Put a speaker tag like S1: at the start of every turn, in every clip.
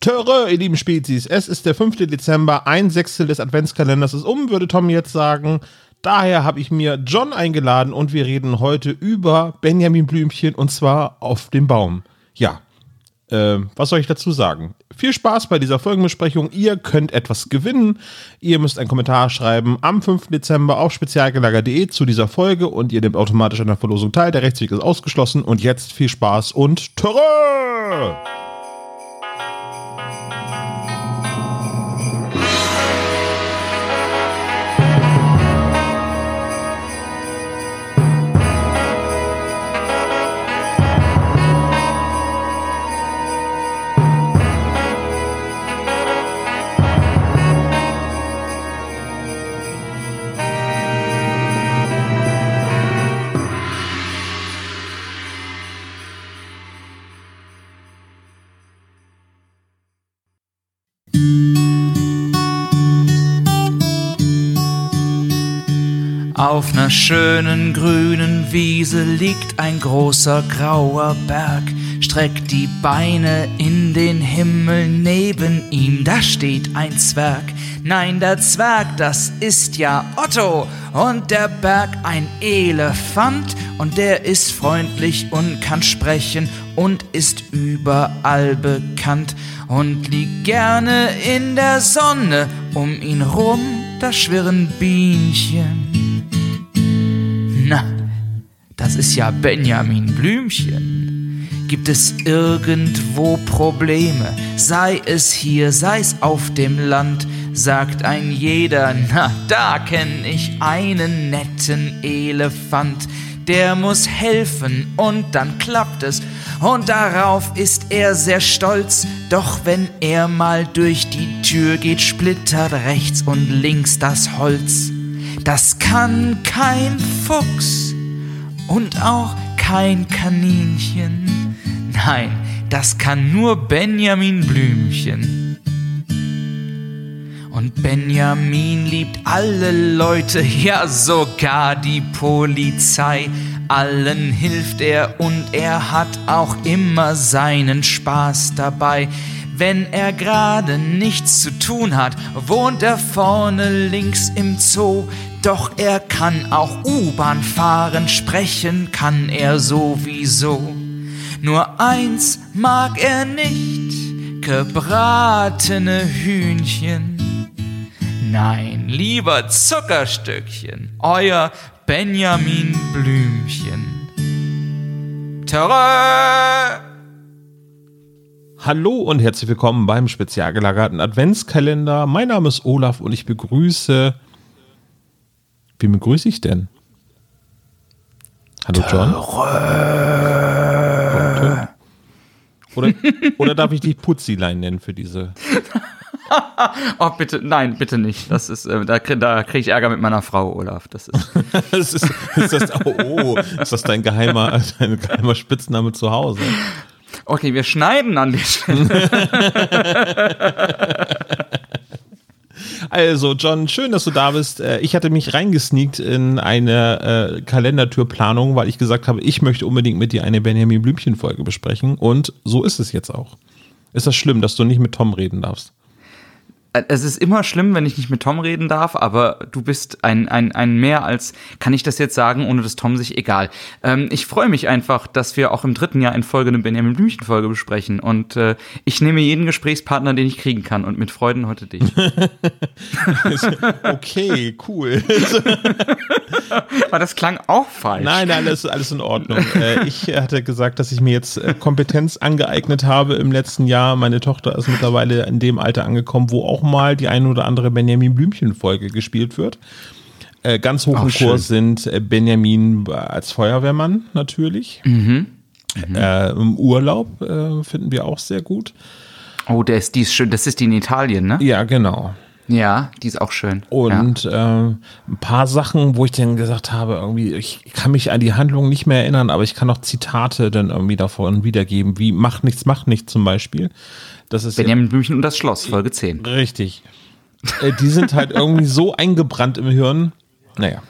S1: Töre, ihr lieben Spezies, es ist der 5. Dezember, ein Sechstel des Adventskalenders ist um, würde Tom jetzt sagen. Daher habe ich mir John eingeladen und wir reden heute über Benjamin Blümchen und zwar auf dem Baum. Ja, äh, was soll ich dazu sagen? Viel Spaß bei dieser Folgenbesprechung. Ihr könnt etwas gewinnen. Ihr müsst einen Kommentar schreiben am 5. Dezember auf spezialgelager.de zu dieser Folge und ihr nehmt automatisch an der Verlosung teil. Der Rechtsweg ist ausgeschlossen und jetzt viel Spaß und Töre!
S2: Auf ner schönen grünen Wiese liegt ein großer grauer Berg, streckt die Beine in den Himmel, neben ihm, da steht ein Zwerg. Nein, der Zwerg, das ist ja Otto, und der Berg ein Elefant, und der ist freundlich und kann sprechen und ist überall bekannt und liegt gerne in der Sonne, um ihn rum, da schwirren Bienchen. Na, das ist ja Benjamin Blümchen. Gibt es irgendwo Probleme, sei es hier, sei es auf dem Land, sagt ein jeder, na, da kenn ich einen netten Elefant, der muss helfen und dann klappt es. Und darauf ist er sehr stolz, doch wenn er mal durch die Tür geht, splittert rechts und links das Holz. Das kann kein Fuchs und auch kein Kaninchen. Nein, das kann nur Benjamin Blümchen. Und Benjamin liebt alle Leute, ja sogar die Polizei. Allen hilft er und er hat auch immer seinen Spaß dabei. Wenn er gerade nichts zu tun hat, wohnt er vorne links im Zoo. Doch er kann auch U-Bahn fahren, sprechen kann er sowieso. Nur eins mag er nicht, gebratene Hühnchen. Nein, lieber Zuckerstückchen, euer Benjamin Blümchen. Terror!
S1: Hallo und herzlich willkommen beim spezial gelagerten Adventskalender. Mein Name ist Olaf und ich begrüße. Wie begrüße ich denn? Hallo John. Oder, oder darf ich dich Putzilein nennen für diese?
S2: oh, bitte, nein, bitte nicht. Das ist, äh, da, da kriege ich Ärger mit meiner Frau, Olaf. Das ist.
S1: das ist, ist das, oh, oh, ist das dein geheimer, dein geheimer Spitzname zu Hause?
S2: Okay, wir schneiden an die Stelle.
S1: Also, John, schön, dass du da bist. Äh, ich hatte mich reingesneakt in eine äh, Kalendertürplanung, weil ich gesagt habe, ich möchte unbedingt mit dir eine Benjamin Blümchen-Folge besprechen. Und so ist es jetzt auch. Ist das schlimm, dass du nicht mit Tom reden darfst?
S2: Es ist immer schlimm, wenn ich nicht mit Tom reden darf, aber du bist ein, ein, ein mehr als, kann ich das jetzt sagen, ohne dass Tom sich, egal. Ähm, ich freue mich einfach, dass wir auch im dritten Jahr in Folge eine Benjamin Blümchen-Folge besprechen und äh, ich nehme jeden Gesprächspartner, den ich kriegen kann und mit Freuden heute dich.
S1: okay, cool.
S2: aber das klang auch falsch.
S1: Nein, nein, das ist alles in Ordnung. Äh, ich hatte gesagt, dass ich mir jetzt äh, Kompetenz angeeignet habe im letzten Jahr. Meine Tochter ist mittlerweile in dem Alter angekommen, wo auch auch mal die ein oder andere Benjamin Blümchen-Folge gespielt wird. Äh, ganz hoch im Kurs sind äh, Benjamin als Feuerwehrmann natürlich. Mhm. Mhm. Äh, Im Urlaub äh, finden wir auch sehr gut.
S2: Oh, der ist, die ist schön. Das ist die in Italien, ne?
S1: Ja, genau.
S2: Ja, die ist auch schön.
S1: Und ja. äh, ein paar Sachen, wo ich dann gesagt habe, irgendwie, ich kann mich an die Handlung nicht mehr erinnern, aber ich kann noch Zitate dann irgendwie davon wiedergeben, wie Mach nichts, mach nichts zum Beispiel.
S2: Das ist Benjamin ja, Blümchen und das Schloss, Folge 10.
S1: Richtig. Äh, die sind halt irgendwie so eingebrannt im Hirn. Naja.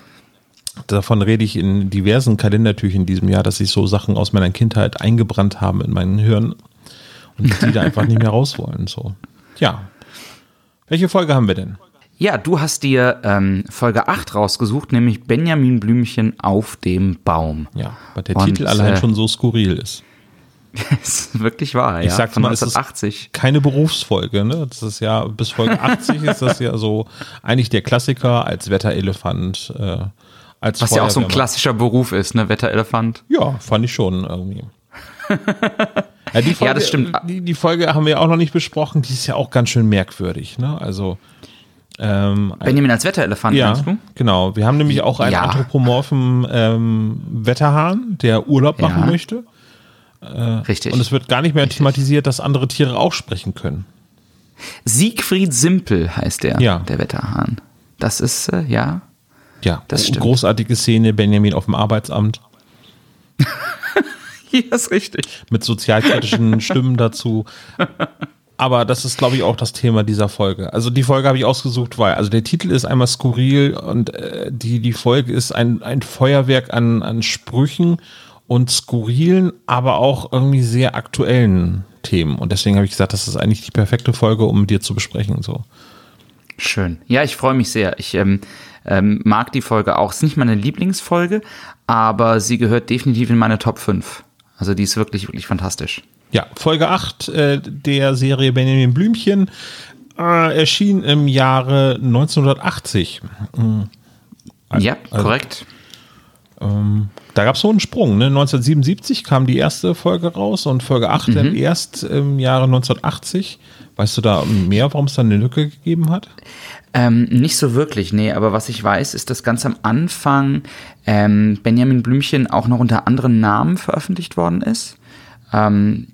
S1: Davon rede ich in diversen Kalendertüchern in diesem Jahr, dass sich so Sachen aus meiner Kindheit eingebrannt haben in meinen Hirn. Und Und die da einfach nicht mehr raus wollen. So. Ja. Welche Folge haben wir denn?
S2: Ja, du hast dir ähm, Folge 8 rausgesucht, nämlich Benjamin Blümchen auf dem Baum.
S1: Ja, weil der Und, Titel allein äh, schon so skurril ist.
S2: ist wirklich wahr,
S1: ich ja. Sag's Von mal, 1980. keine Berufsfolge, ne? Das ist ja, bis Folge 80 ist das ja so eigentlich der Klassiker als Wetterelefant. Äh, als
S2: Was ja auch so ein klassischer Beruf ist, ne? Wetterelefant.
S1: Ja, fand ich schon irgendwie. ja, Folge,
S2: ja, das stimmt.
S1: Die, die, Folge haben wir auch noch nicht besprochen, die ist ja auch ganz schön merkwürdig, ne? Also.
S2: Ähm, Benjamin als Wetterelefant,
S1: ja, meinst du? Genau. Wir haben nämlich auch einen ja. anthropomorphen ähm, Wetterhahn, der Urlaub machen ja. möchte.
S2: Äh, Richtig.
S1: Und es wird gar nicht mehr thematisiert, dass andere Tiere auch sprechen können.
S2: Siegfried Simpel heißt der, ja. der Wetterhahn. Das ist, äh, ja.
S1: Ja, das stimmt. Großartige Szene, Benjamin auf dem Arbeitsamt.
S2: ja, ist richtig.
S1: Mit sozialkritischen Stimmen dazu. Aber das ist, glaube ich, auch das Thema dieser Folge. Also die Folge habe ich ausgesucht, weil, also der Titel ist einmal skurril und äh, die, die Folge ist ein, ein Feuerwerk an, an Sprüchen und skurrilen, aber auch irgendwie sehr aktuellen Themen. Und deswegen habe ich gesagt, das ist eigentlich die perfekte Folge, um dir zu besprechen. So.
S2: Schön. Ja, ich freue mich sehr. Ich ähm, ähm, mag die Folge auch. Ist nicht meine Lieblingsfolge, aber sie gehört definitiv in meine Top 5. Also die ist wirklich, wirklich fantastisch.
S1: Ja, Folge 8 äh, der Serie Benjamin Blümchen äh, erschien im Jahre 1980.
S2: Mhm. Ja, also, korrekt.
S1: Ähm, da gab es so einen Sprung. Ne? 1977 kam die erste Folge raus und Folge 8 mhm. erst im Jahre 1980. Weißt du da mehr, warum es dann eine Lücke gegeben hat?
S2: Ähm, nicht so wirklich, nee, aber was ich weiß, ist, dass ganz am Anfang ähm, Benjamin Blümchen auch noch unter anderen Namen veröffentlicht worden ist. Ähm,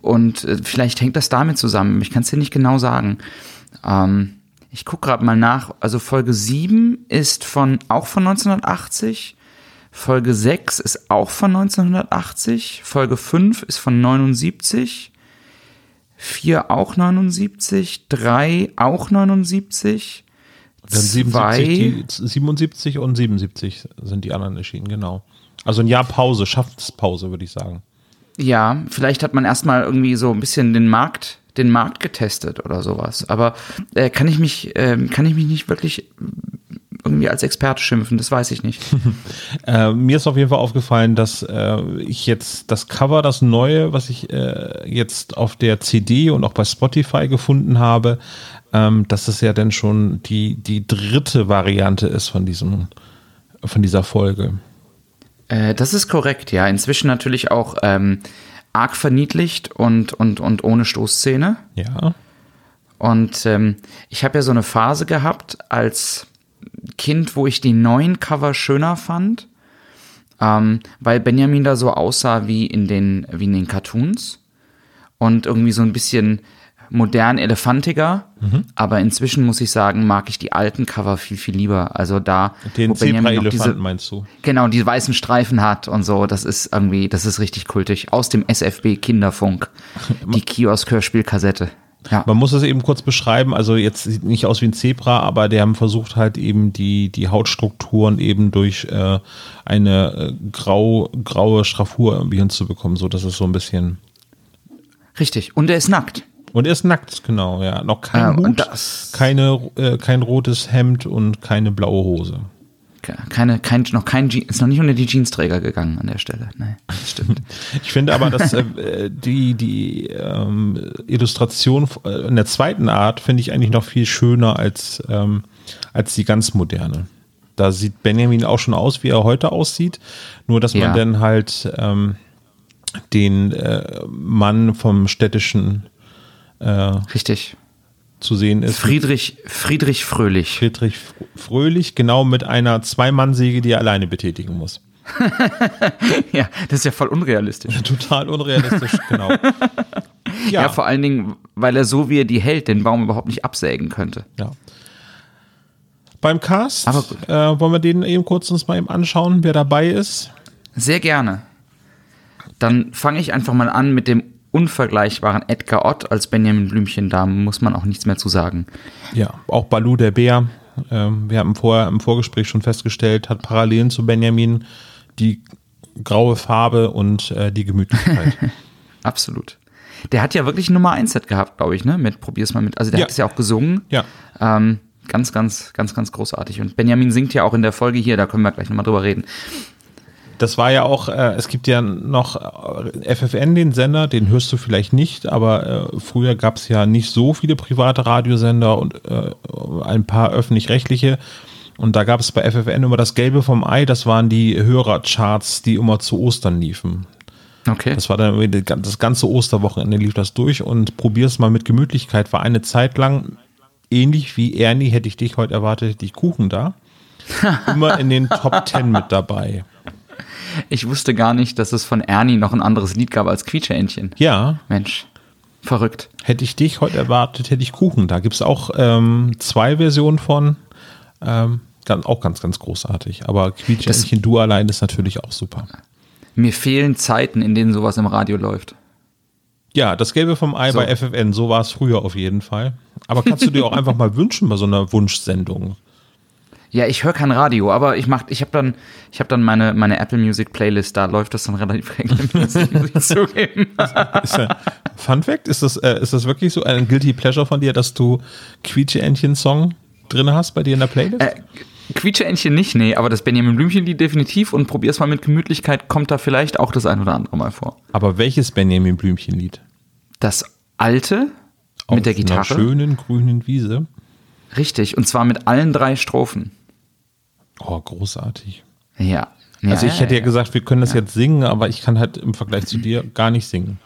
S2: und äh, vielleicht hängt das damit zusammen. Ich kann es dir nicht genau sagen. Ähm, ich gucke gerade mal nach. Also Folge 7 ist von auch von 1980. Folge 6 ist auch von 1980. Folge 5 ist von 79. 4 auch 79. 3 auch 79.
S1: Dann 77, die, 77 und 77 sind die anderen erschienen, genau. Also ein Jahr Pause, Schaffenspause, würde ich sagen.
S2: Ja, vielleicht hat man erstmal irgendwie so ein bisschen den Markt, den Markt getestet oder sowas. Aber äh, kann ich mich, äh, kann ich mich nicht wirklich irgendwie als Experte schimpfen, das weiß ich nicht.
S1: äh, mir ist auf jeden Fall aufgefallen, dass äh, ich jetzt das Cover, das neue, was ich äh, jetzt auf der CD und auch bei Spotify gefunden habe, ähm, dass es ja dann schon die, die dritte Variante ist von diesem, von dieser Folge.
S2: Äh, das ist korrekt, ja. Inzwischen natürlich auch ähm, arg verniedlicht und, und, und ohne Stoßszene.
S1: Ja.
S2: Und ähm, ich habe ja so eine Phase gehabt als Kind, wo ich die neuen Cover schöner fand, ähm, weil Benjamin da so aussah wie in den, wie in den Cartoons und irgendwie so ein bisschen modern elefantiger. Mhm. Aber inzwischen muss ich sagen, mag ich die alten Cover viel, viel lieber. Also da,
S1: den Zebra-Elefant meinst du?
S2: Genau, die weißen Streifen hat und so. Das ist irgendwie, das ist richtig kultig. Aus dem SFB Kinderfunk. Die Kiosk-Hörspielkassette.
S1: Ja. Man muss es eben kurz beschreiben, also jetzt sieht nicht aus wie ein Zebra, aber die haben versucht halt eben die, die Hautstrukturen eben durch äh, eine äh, grau, graue Schraffur irgendwie hinzubekommen, so dass es so ein bisschen.
S2: Richtig. Und er ist nackt.
S1: Und er ist nackt, genau, ja. Noch kein äh, Hut, keine, äh, kein rotes Hemd und keine blaue Hose
S2: keine, kein, noch kein ist noch nicht unter die Jeansträger gegangen an der Stelle. Nein, das stimmt.
S1: Ich finde aber, dass äh, die, die ähm, Illustration äh, in der zweiten Art finde ich eigentlich noch viel schöner als, ähm, als die ganz moderne. Da sieht Benjamin auch schon aus, wie er heute aussieht. Nur, dass man ja. dann halt ähm, den äh, Mann vom städtischen
S2: äh, Richtig
S1: zu sehen ist.
S2: Friedrich, Friedrich Fröhlich.
S1: Friedrich Fröhlich, genau mit einer Zwei-Mann-Säge, die er alleine betätigen muss.
S2: ja, das ist ja voll unrealistisch.
S1: Total unrealistisch, genau.
S2: Ja. ja. vor allen Dingen, weil er so, wie er die hält, den Baum überhaupt nicht absägen könnte.
S1: Ja. Beim Cast äh, wollen wir den eben kurz uns mal eben anschauen, wer dabei ist.
S2: Sehr gerne. Dann fange ich einfach mal an mit dem unvergleichbaren Edgar Ott als Benjamin Blümchen, da muss man auch nichts mehr zu sagen.
S1: Ja, auch Balu der Bär, ähm, wir haben vorher im Vorgespräch schon festgestellt, hat Parallelen zu Benjamin die graue Farbe und äh, die Gemütlichkeit.
S2: Absolut. Der hat ja wirklich ein Nummer 1 Set gehabt, glaube ich, ne? Mit Probier's mal mit. Also der
S1: Ja.
S2: hat es ja auch gesungen.
S1: Ja.
S2: Ähm, ganz, ganz, ganz, ganz großartig. Und Benjamin singt ja auch in der Folge hier, da können wir gleich nochmal drüber reden.
S1: Das war ja auch, äh, es gibt ja noch äh, FFN, den Sender, den hörst du vielleicht nicht, aber äh, früher gab es ja nicht so viele private Radiosender und äh, ein paar öffentlich-rechtliche. Und da gab es bei FFN immer das Gelbe vom Ei, das waren die Hörercharts, die immer zu Ostern liefen.
S2: Okay.
S1: Das war dann das ganze Osterwochenende lief das durch und probier's mal mit Gemütlichkeit. War eine Zeit lang ähnlich wie Ernie, hätte ich dich heute erwartet, hätte ich Kuchen da. Immer in den Top Ten mit dabei.
S2: Ich wusste gar nicht, dass es von Ernie noch ein anderes Lied gab als Quietscheentchen.
S1: Ja,
S2: Mensch, verrückt.
S1: hätte ich dich heute erwartet, hätte ich Kuchen da. Gibt es auch ähm, zwei Versionen von. Ähm, auch ganz, ganz großartig. Aber Quietschentchen Du allein ist natürlich auch super.
S2: Mir fehlen Zeiten, in denen sowas im Radio läuft.
S1: Ja, das Gelbe vom Ei
S2: So.
S1: bei FFN, so war es früher auf jeden Fall. Aber kannst du dir auch einfach mal wünschen bei so einer Wunschsendung?
S2: Ja, ich höre kein Radio, aber ich mach, ich habe dann, ich habe dann meine meine Apple Music Playlist, da läuft das dann relativ regelmäßig, muss ich zugeben.
S1: Ist ja, Fun Fact, ist das, äh, ist das wirklich so ein Guilty Pleasure von dir, dass du Quietsche-Entchen-Song drin hast bei dir in der Playlist?
S2: Äh, Quietscheentchen nicht, nee, aber das Benjamin Blümchen-Lied definitiv und probier's mal mit Gemütlichkeit, kommt da vielleicht auch das ein oder andere Mal vor.
S1: Aber welches Benjamin Blümchen-Lied?
S2: Das alte mit der
S1: Auf einer
S2: Gitarre.
S1: schönen grünen Wiese.
S2: Richtig, und zwar mit allen drei Strophen.
S1: Oh, großartig.
S2: Ja.
S1: Also
S2: ja,
S1: ich hätte ja,
S2: ja
S1: gesagt, wir können das jetzt singen, aber ich kann halt im Vergleich zu dir gar nicht singen.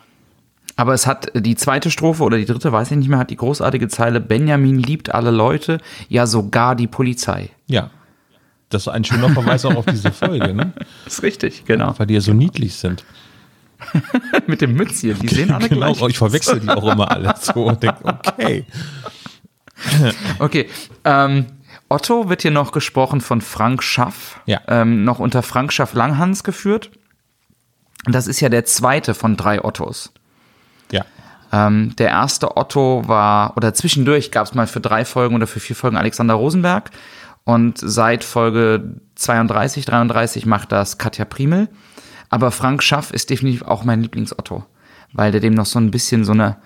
S2: Aber es hat die zweite Strophe oder die dritte, weiß ich nicht mehr, hat die großartige Zeile Benjamin liebt alle Leute, ja sogar die Polizei.
S1: Ja. Das ist ein schöner Verweis auch auf diese Folge, ne?
S2: Das ist richtig, genau.
S1: Weil die ja so niedlich sind.
S2: Mit dem Mützchen, die sehen alle
S1: genau,
S2: gleich.
S1: ich verwechsel die auch immer alle so und denke, okay.
S2: Okay, ähm, Otto wird hier noch gesprochen von Frank Schaff,
S1: Ja.
S2: ähm, noch unter Frank Schaff Langhans geführt. Und das ist ja der zweite von drei Ottos.
S1: Ja.
S2: Ähm, der erste Otto war, oder zwischendurch gab es mal für drei Folgen oder für vier Folgen Alexander Rosenberg. Und seit Folge 32, 33 macht das Katja Primel. Aber Frank Schaff ist definitiv auch mein Lieblings-Otto, weil der dem noch so ein bisschen so eine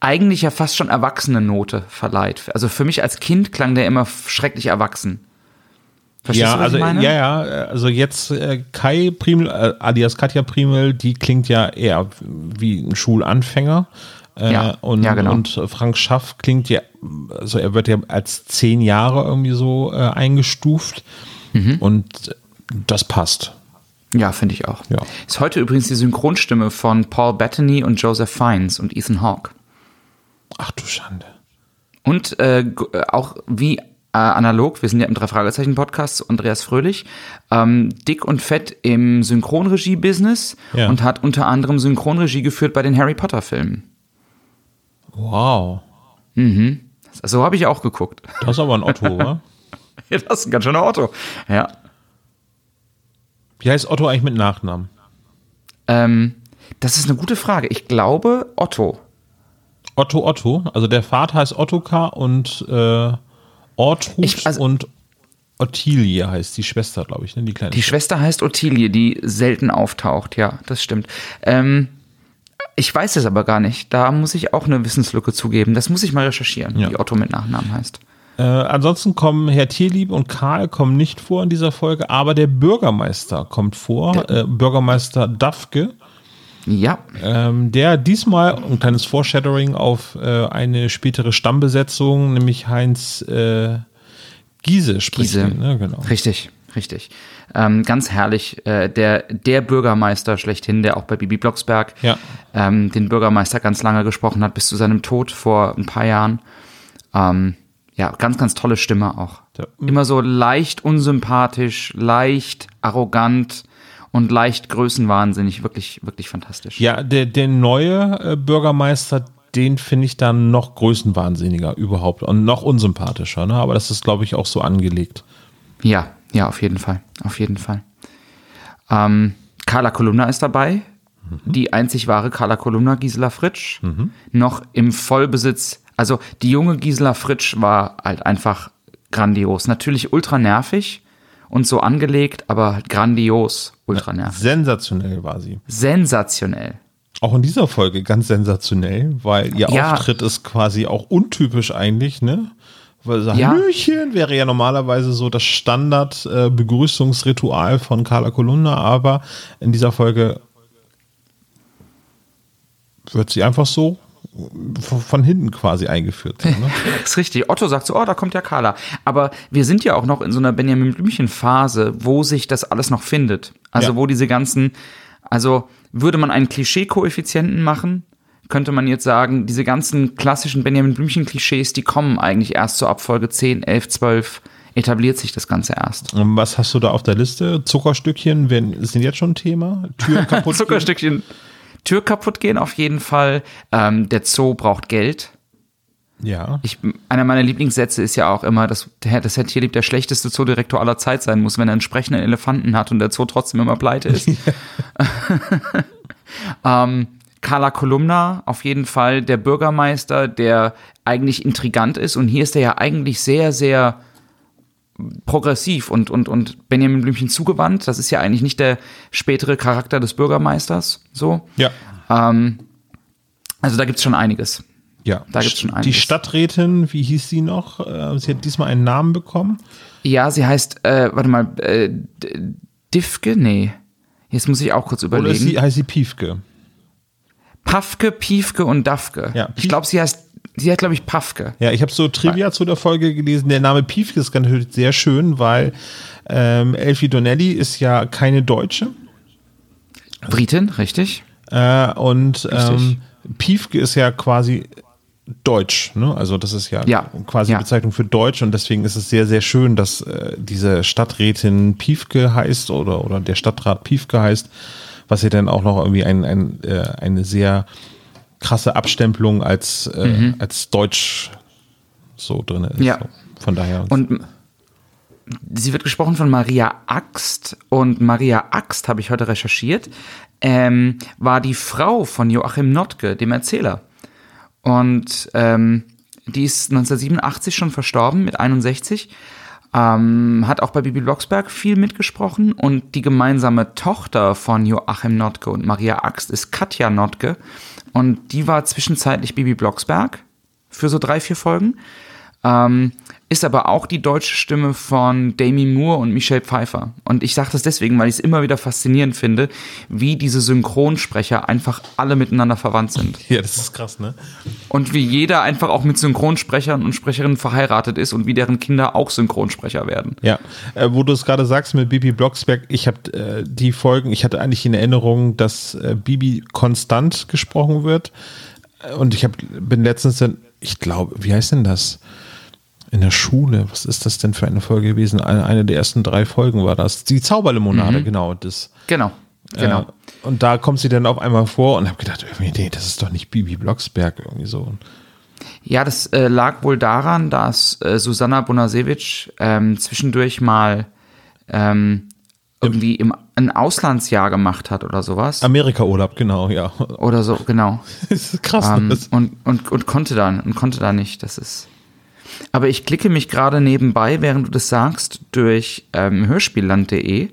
S2: eigentlich ja fast schon erwachsene Note verleiht. Also für mich als Kind klang der immer schrecklich erwachsen. Verstehst
S1: ja,
S2: du, was
S1: also
S2: ich meine?
S1: ja, ja, also jetzt äh, Kai Primel, äh, alias Katja Primel, die klingt ja eher wie ein Schulanfänger. Äh,
S2: Ja,
S1: und,
S2: ja, genau.
S1: und Frank Schaff klingt ja, also er wird ja als zehn Jahre irgendwie so äh, eingestuft
S2: Mhm.
S1: und das passt.
S2: Ja, finde ich auch.
S1: Ja.
S2: Ist heute übrigens die Synchronstimme von Paul Bettany und Joseph Fiennes und Ethan Hawke.
S1: Ach du Schande.
S2: Und äh, äh, auch wie äh, analog, wir sind ja im Drei-Fragezeichen-Podcast, Andreas Fröhlich, ähm, dick und fett im Synchronregie-Business
S1: Ja.
S2: und hat unter anderem Synchronregie geführt bei den Harry Potter-Filmen.
S1: Wow.
S2: So habe ich auch geguckt.
S1: Das ist aber ein Otto, oder?
S2: Ja, das ist ein ganz schöner Otto. Ja.
S1: Wie heißt Otto eigentlich mit Nachnamen?
S2: Ähm, das ist eine gute Frage. Ich glaube Otto.
S1: Otto Otto, also der Vater heißt Ottokar und äh, Ortrud
S2: Ich- also-
S1: und Ottilie heißt die Schwester, glaube ich, ne? Die kleine
S2: Die Schwester heißt Ottilie, die selten auftaucht. Ja, das stimmt. Ähm, ich weiß es aber gar nicht. Da muss ich auch eine Wissenslücke zugeben. Das muss ich mal recherchieren,
S1: Ja.
S2: wie Otto mit Nachnamen heißt.
S1: Äh, ansonsten kommen Herr Tierlieb und Karl kommen nicht vor in dieser Folge, aber der Bürgermeister kommt vor, äh, Bürgermeister Dafke,
S2: Ja,
S1: ähm, der diesmal ein kleines Foreshadowing auf äh, eine spätere Stammbesetzung, nämlich Heinz äh, Giese spricht.
S2: Giese.
S1: ihn, Ne? Genau.
S2: richtig, richtig. Ähm, ganz herrlich. Äh, der, der Bürgermeister schlechthin, der auch bei Bibi Blocksberg
S1: Ja.
S2: ähm, den Bürgermeister ganz lange gesprochen hat, bis zu seinem Tod vor ein paar Jahren. Ähm, ja, ganz, ganz tolle Stimme auch.
S1: Ja.
S2: Immer so leicht unsympathisch, leicht arrogant und leicht größenwahnsinnig. Wirklich, wirklich fantastisch.
S1: Ja, der, der neue äh, Bürgermeister, den finde ich dann noch größenwahnsinniger überhaupt und noch unsympathischer, ne? aber das ist, glaube ich, auch so angelegt.
S2: Ja, ja, auf jeden Fall. Auf jeden Fall. Ähm, Carla Kolumna ist dabei. Die einzig wahre Carla Kolumna, Gisela Fritsch. Noch im Vollbesitz. Also die junge Gisela Fritsch war halt einfach grandios. Natürlich ultra nervig und so angelegt, aber halt grandios ultra nervig.
S1: Sensationell war sie.
S2: Sensationell.
S1: Auch in dieser Folge ganz sensationell, weil ihr
S2: Ja.
S1: Auftritt ist quasi auch untypisch eigentlich, ne? Weil so
S2: Ja.
S1: Hallöchen wäre ja normalerweise so das Standard-Begrüßungsritual von Carla Kolumna, aber in dieser Folge wird sie einfach so von hinten quasi eingeführt. So, ne?
S2: Das ist richtig. Otto sagt so, oh, da kommt ja Carla. Aber wir sind ja auch noch in so einer Benjamin Blümchen-Phase, wo sich das alles noch findet. Also
S1: Ja.
S2: wo diese ganzen, also würde man einen Klischee-Koeffizienten machen, könnte man jetzt sagen, diese ganzen klassischen Benjamin Blümchen-Klischees, die kommen eigentlich erst so ab Folge 10, 11, 12, etabliert sich das Ganze erst.
S1: Und was hast du da auf der Liste? Zuckerstückchen werden, sind jetzt schon ein Thema? Türen kaputt? gehen?
S2: Tür kaputt gehen auf jeden Fall. Ähm, der Zoo braucht Geld.
S1: Ja.
S2: Ich, einer meiner Lieblingssätze ist ja auch immer, dass der, das Herr Tierlieb der schlechteste Zoodirektor aller Zeit sein muss, wenn er einen sprechenden Elefanten hat und der Zoo trotzdem immer pleite ist. ähm, Carla Kolumna, auf jeden Fall der Bürgermeister, der eigentlich intrigant ist und hier ist er ja eigentlich sehr, sehr progressiv und, und, und Benjamin Blümchen zugewandt. Das ist ja eigentlich nicht der spätere Charakter des Bürgermeisters, so.
S1: Ja.
S2: Ähm, also da gibt's schon einiges.
S1: Ja.
S2: Da gibt's schon
S1: Die
S2: einiges.
S1: Stadträtin, wie hieß sie noch? Äh, Sie hat diesmal einen Namen bekommen.
S2: Ja, sie heißt, äh, warte mal, äh, D- Diffke? Nee. Jetzt muss ich auch kurz
S1: Oder
S2: überlegen.
S1: sie, heißt sie Piefke?
S2: Pafke, Piefke und Dafke.
S1: Ja,
S2: ich glaube, sie heißt, sie hat, glaube ich, Pafke.
S1: Ja, ich habe so Trivia zu der Folge gelesen. Der Name Piefke ist natürlich sehr schön, weil ähm, Elfie Donnelly ist ja keine Deutsche.
S2: Britin, richtig?
S1: Äh, und
S2: Richtig.
S1: ähm, Piefke ist ja quasi Deutsch, ne? Also das ist ja,
S2: Ja,
S1: quasi
S2: ja.
S1: Bezeichnung für Deutsch und deswegen ist es sehr, sehr schön, dass äh, diese Stadträtin Piefke heißt oder, oder der Stadtrat Piefke heißt, was ja dann auch noch irgendwie ein, ein, äh, eine sehr krasse Abstempelung als, äh, als Deutsch so drin ist.
S2: Mhm. Ja.
S1: Von daher.
S2: Und sie wird gesprochen von Maria Axt und Maria Axt, habe ich heute recherchiert, ähm, war die Frau von Joachim Notke, dem Erzähler. Und ähm, die ist 1987 schon verstorben mit 61. Ähm, hat auch bei Bibi Blocksberg viel mitgesprochen und die gemeinsame Tochter von Joachim Notke und Maria Axt ist Katja Notke und die war zwischenzeitlich Bibi Blocksberg für so drei, vier Folgen. Ähm, ist aber auch die deutsche Stimme von Demi Moore und Michelle Pfeiffer. Und ich sage das deswegen, weil ich es immer wieder faszinierend finde, wie diese Synchronsprecher einfach alle miteinander verwandt sind.
S1: ja, das ist krass, ne?
S2: Und wie jeder einfach auch mit Synchronsprechern und Sprecherinnen verheiratet ist und wie deren Kinder auch Synchronsprecher werden.
S1: Ja, äh, wo du es gerade sagst mit Bibi Blocksberg, ich habe äh, die Folgen, ich hatte eigentlich in Erinnerung, dass äh, Bibi konstant gesprochen wird. Äh, Und ich hab, bin letztens dann, ich glaube, wie heißt denn das? In der Schule, was ist das denn für eine Folge gewesen? Eine, eine der ersten drei Folgen war das. Die Zauberlimonade, genau. Das,
S2: Genau, genau.
S1: Äh, und da kommt sie dann auf einmal vor und habe gedacht, irgendwie, nee, das ist doch nicht Bibi Blocksberg irgendwie so.
S2: Ja, das äh, lag wohl daran, dass äh, Susanna Bonasewicz ähm, zwischendurch mal ähm, irgendwie im, ein Auslandsjahr gemacht hat oder sowas.
S1: Amerika-Urlaub, genau, ja.
S2: oder so, genau.
S1: Das ist krass.
S2: Ähm, und, und, und konnte dann und konnte da nicht. Das ist. Aber ich klicke mich gerade nebenbei, während du das sagst, durch ähm, hörspielland.de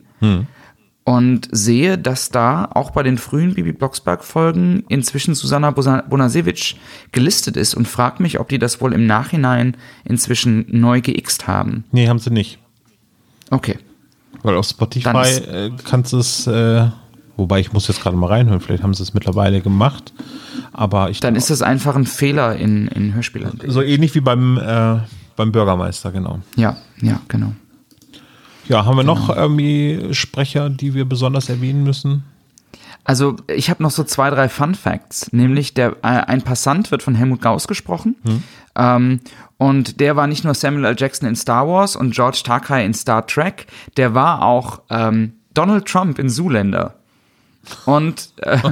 S2: und sehe, dass da auch bei den frühen Bibi Blocksberg-Folgen inzwischen Susanna Bonasewicz gelistet ist und frage mich, ob die das wohl im Nachhinein inzwischen neu geixt haben.
S1: nee, haben sie nicht.
S2: Okay.
S1: Weil auf Spotify äh, kannst du es, äh, wobei ich muss jetzt gerade mal reinhören, vielleicht haben sie es mittlerweile gemacht. Aber ich
S2: Dann ist das einfach ein Fehler in, in Hörspielland.
S1: so ähnlich wie beim, äh, beim Bürgermeister, genau.
S2: Ja, ja, genau.
S1: Ja, haben wir noch irgendwie Sprecher, die wir besonders erwähnen müssen?
S2: Also ich habe noch so zwei, drei Fun Facts. Nämlich der äh, ein Passant wird von Helmut Gauss gesprochen. Ähm, und der war nicht nur Samuel L. Jackson in Star Wars und George Takei in Star Trek, der war auch ähm, Donald Trump in Zoolander. Und, äh,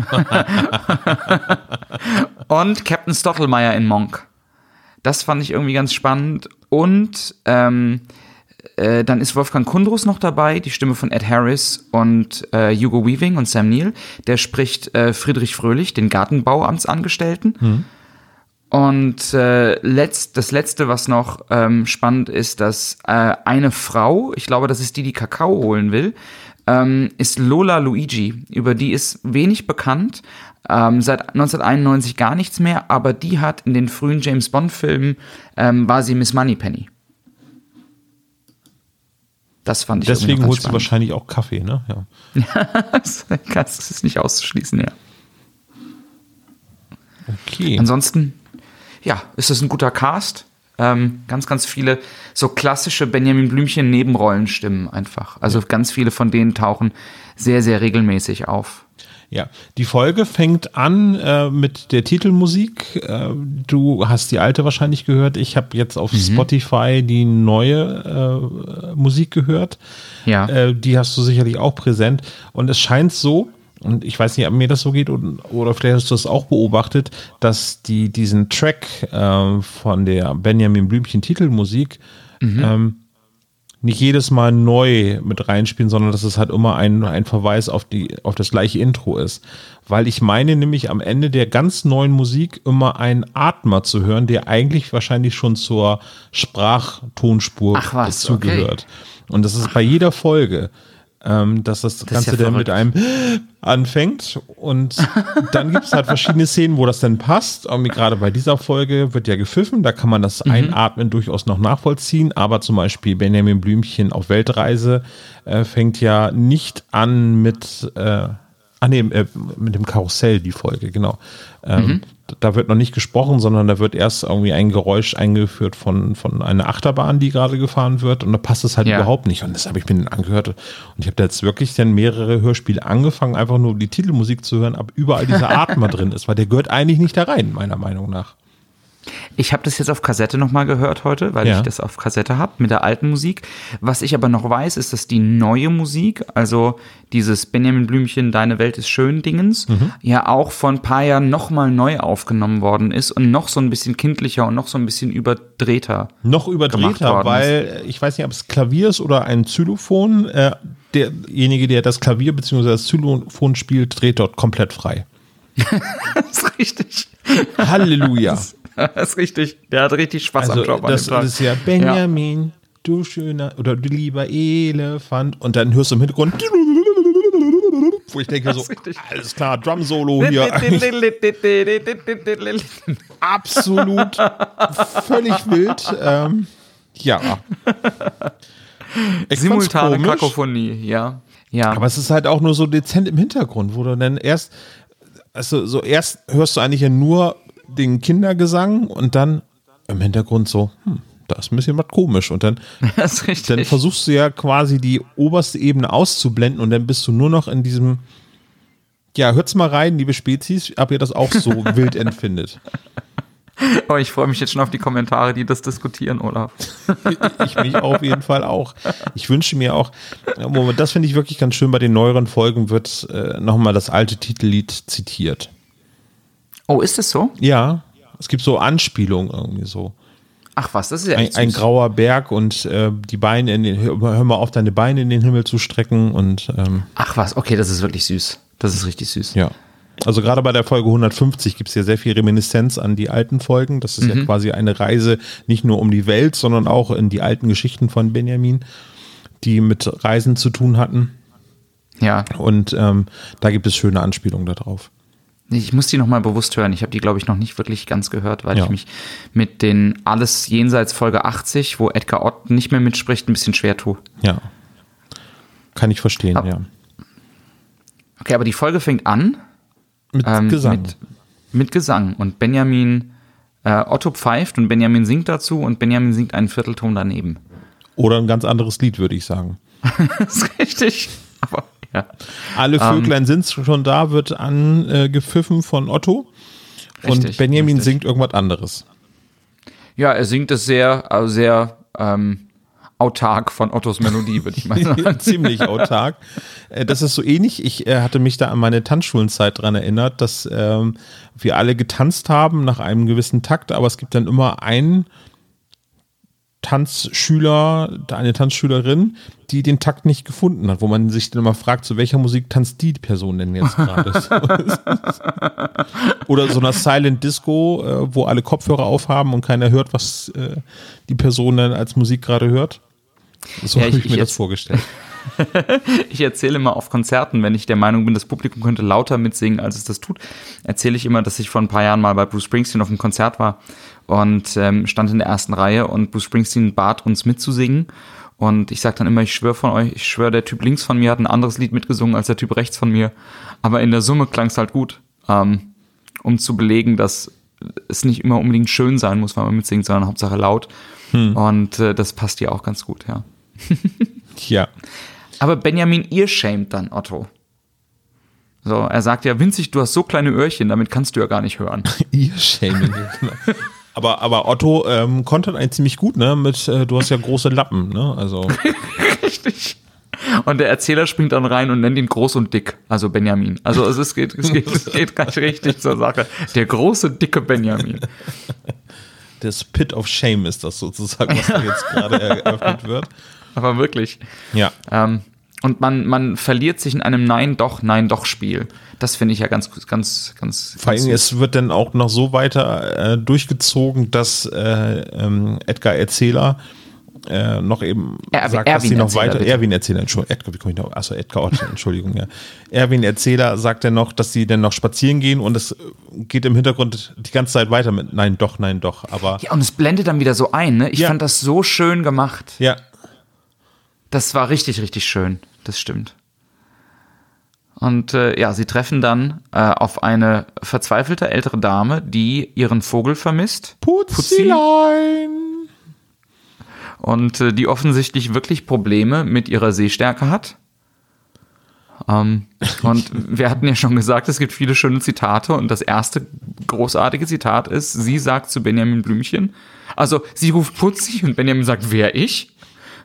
S2: und Captain Stottelmeier in Monk. Das fand ich irgendwie ganz spannend. Und ähm, äh, dann ist Wolfgang Kundrus noch dabei, die Stimme von Ed Harris und äh, Hugo Weaving und Sam Neill. Der spricht äh, Friedrich Fröhlich, den Gartenbauamtsangestellten. Und äh, letzt, das Letzte, was noch ähm, spannend ist, dass äh, eine Frau, ich glaube, das ist die, die Kakao holen will, ähm, ist Lola Luigi. Über die ist wenig bekannt. Ähm, seit 1991 gar nichts mehr, aber die hat in den frühen James Bond-Filmen ähm, war sie Miss Moneypenny. Das fand ich
S1: Deswegen holst du wahrscheinlich auch Kaffee, ne?
S2: Ja. das ist nicht auszuschließen, ja.
S1: Okay.
S2: Ansonsten, ja, ist es ein guter Cast. Ähm, ganz, ganz viele so klassische Benjamin Blümchen Nebenrollenstimmen einfach. Also ganz viele von denen tauchen sehr, sehr regelmäßig auf.
S1: Ja, die Folge fängt an äh, mit der Titelmusik. Äh, du hast die alte wahrscheinlich gehört. Ich habe jetzt auf mhm. Spotify die neue äh, Musik gehört.
S2: Ja.
S1: Äh, die hast du sicherlich auch präsent. Und es scheint so, und ich weiß nicht, ob mir das so geht oder, oder vielleicht hast du das auch beobachtet, dass die diesen Track äh, von der Benjamin Blümchen Titelmusik mhm. ähm, nicht jedes Mal neu mit reinspielen, sondern dass es halt immer ein, ein Verweis auf, die, auf das gleiche Intro ist. Weil ich meine nämlich am Ende der ganz neuen Musik immer einen Atmer zu hören, der eigentlich wahrscheinlich schon zur Sprachtonspur dazugehört. Okay. Und das ist bei jeder Folge ähm, dass das, das Ganze ja dann mit einem anfängt. Und dann gibt es halt verschiedene Szenen, wo das dann passt. Gerade bei dieser Folge wird ja gepfiffen, da kann man das mhm. Einatmen durchaus noch nachvollziehen. Aber zum Beispiel Benjamin Blümchen auf Weltreise äh, fängt ja nicht an mit äh, Ah nee, äh, mit dem Karussell die Folge, genau. Ähm, mhm. Da wird noch nicht gesprochen, sondern da wird erst irgendwie ein Geräusch eingeführt von, von einer Achterbahn, die gerade gefahren wird und da passt es halt ja. überhaupt nicht. Und das habe ich mir dann angehört und ich habe da jetzt wirklich dann mehrere Hörspiele angefangen, einfach nur die Titelmusik zu hören, ab überall dieser Atmer drin ist, weil der gehört eigentlich nicht da rein, meiner Meinung nach.
S2: Ich habe das jetzt auf Kassette nochmal gehört heute, weil ja. ich das auf Kassette habe mit der alten Musik. Was ich aber noch weiß, ist, dass die neue Musik, also dieses Benjamin Blümchen, Deine Welt ist schön Dingens, mhm. ja auch vor ein paar Jahren nochmal neu aufgenommen worden ist und noch so ein bisschen kindlicher und noch so ein bisschen überdrehter.
S1: Noch überdrehter, weil ich weiß nicht, ob es Klavier ist oder ein Xylophon. Äh, derjenige, der das Klavier bzw. das Xylophon spielt, dreht dort komplett frei.
S2: das ist richtig.
S1: Halleluja.
S2: das ist richtig. Der hat richtig Spaß also, am Job.
S1: Das, das ist ja Benjamin, ja. du schöner oder du lieber Elefant. Und dann hörst du im Hintergrund. Wo ich denke so, alles klar, Drum Solo hier. Absolut völlig wild. Ähm, ja.
S2: Ich Simultane Kakophonie, ja. ja.
S1: Aber es ist halt auch nur so dezent im Hintergrund, wo du dann erst, also so erst hörst du eigentlich ja nur den Kindergesang und dann im Hintergrund so, hm, da ist ein bisschen was komisch. Und dann, dann versuchst du ja quasi die oberste Ebene auszublenden und dann bist du nur noch in diesem, ja, hört's mal rein, liebe Spezies, ob ihr das auch so wild empfindet.
S2: Oh, ich freue mich jetzt schon auf die Kommentare, die das diskutieren, Olaf.
S1: ich mich auf jeden Fall auch. Ich wünsche mir auch, das finde ich wirklich ganz schön, bei den neueren Folgen wird äh, nochmal das alte Titellied zitiert.
S2: Oh, ist das so?
S1: Ja, es gibt so Anspielungen irgendwie so.
S2: Ach was, das ist ja
S1: ein, ein grauer Berg und äh, die Beine in den hör mal auf, deine Beine in den Himmel zu strecken und ähm,
S2: Ach was, okay, das ist wirklich süß. Das ist richtig süß.
S1: Ja. Also gerade bei der Folge 150 gibt es ja sehr viel Reminiszenz an die alten Folgen. Das ist mhm. ja quasi eine Reise nicht nur um die Welt, sondern auch in die alten Geschichten von Benjamin, die mit Reisen zu tun hatten.
S2: Ja.
S1: Und ähm, da gibt es schöne Anspielungen darauf.
S2: Ich muss die nochmal bewusst hören. Ich habe die, glaube ich, noch nicht wirklich ganz gehört, weil ja. ich mich mit den Alles jenseits Folge 80, wo Edgar Ott nicht mehr mitspricht, ein bisschen schwer tue.
S1: Ja. Kann ich verstehen, Ab, ja.
S2: Okay, aber die Folge fängt an.
S1: Mit ähm, Gesang.
S2: Mit, mit, Gesang. Und Benjamin, äh, Otto pfeift und Benjamin singt dazu und Benjamin singt einen Viertelton daneben.
S1: Oder ein ganz anderes Lied, würde ich sagen.
S2: das ist richtig. Aber ja.
S1: Alle Vöglein um, sind schon da, wird angepfiffen äh, von Otto. Richtig, und Benjamin richtig. singt irgendwas anderes.
S2: Ja, er singt es sehr, also sehr ähm, autark von Ottos Melodie, würde ich mal sagen.
S1: Ziemlich autark. Äh, das ist so ähnlich. Ich äh, hatte mich da an meine Tanzschulenzeit dran erinnert, dass ähm, wir alle getanzt haben nach einem gewissen Takt, aber es gibt dann immer einen Tanzschüler, eine Tanzschülerin, die den Takt nicht gefunden hat, wo man sich dann immer fragt, zu welcher Musik tanzt die Person denn jetzt gerade? Oder so einer Silent Disco, äh, wo alle Kopfhörer aufhaben und keiner hört, was äh, die Person dann als Musik gerade hört. So ja, habe ich, ich, mir jetzt, das vorgestellt.
S2: ich erzähle immer auf Konzerten, wenn ich der Meinung bin, das Publikum könnte lauter mitsingen, als es das tut, erzähle ich immer, dass ich vor ein paar Jahren mal bei Bruce Springsteen auf einem Konzert war und ähm, stand in der ersten Reihe und Bruce Springsteen bat uns mitzusingen. Und ich sage dann immer, ich schwöre von euch, ich schwöre, der Typ links von mir hat ein anderes Lied mitgesungen als der Typ rechts von mir. Aber in der Summe klang es halt gut, ähm, um zu belegen, dass es nicht immer unbedingt schön sein muss, wenn man mitsingt, sondern Hauptsache laut. Hm. Und äh, das passt ja auch ganz gut, ja.
S1: ja.
S2: Aber Benjamin, ihr schämt dann Otto. So, er sagt ja, winzig, du hast so kleine Öhrchen, damit kannst du ja gar nicht hören.
S1: ihr schämen. Aber, aber Otto ähm, konnte eigentlich ziemlich gut, ne? Mit, äh, du hast ja große Lappen, ne? Also.
S2: Richtig. Und der Erzähler springt dann rein und nennt ihn groß und dick, also Benjamin. Also es, geht, es, geht, es geht ganz richtig zur Sache. Der große, dicke Benjamin.
S1: Das Pit of Shame ist das sozusagen, was da jetzt gerade eröffnet wird.
S2: Aber wirklich.
S1: Ja.
S2: Ähm, und man, man verliert sich in einem Nein, doch, Nein, doch Spiel. Das finde ich ja ganz, ganz, ganz.
S1: Vor allem, es wird dann auch noch so weiter äh, durchgezogen, dass äh, ähm, Edgar Erzähler äh, noch eben
S2: er,
S1: sagt,
S2: Erwin
S1: dass sie noch
S2: Erzähler,
S1: weiter.
S2: bitte.
S1: Erwin Erzähler, Entschuldigung, Edgar, wie komme ich noch? Achso, Edgar Ott, Entschuldigung, ja. Erwin Erzähler sagt dann noch, dass sie dann noch spazieren gehen und es geht im Hintergrund die ganze Zeit weiter mit Nein, doch, nein, doch. Aber
S2: Ja, und es blendet dann wieder so ein, ne? Ich
S1: Ja.
S2: fand das so schön gemacht.
S1: ja,
S2: Das war richtig, richtig schön. Das stimmt. Und äh, ja, sie treffen dann äh, auf eine verzweifelte ältere Dame, die ihren Vogel vermisst.
S1: Putzilein.
S2: und äh, die offensichtlich wirklich Probleme mit ihrer Sehstärke hat. Ähm, und wir hatten ja schon gesagt, es gibt viele schöne Zitate und das erste großartige Zitat ist, sie sagt zu Benjamin Blümchen, also sie ruft Putzi und Benjamin sagt, wer ich?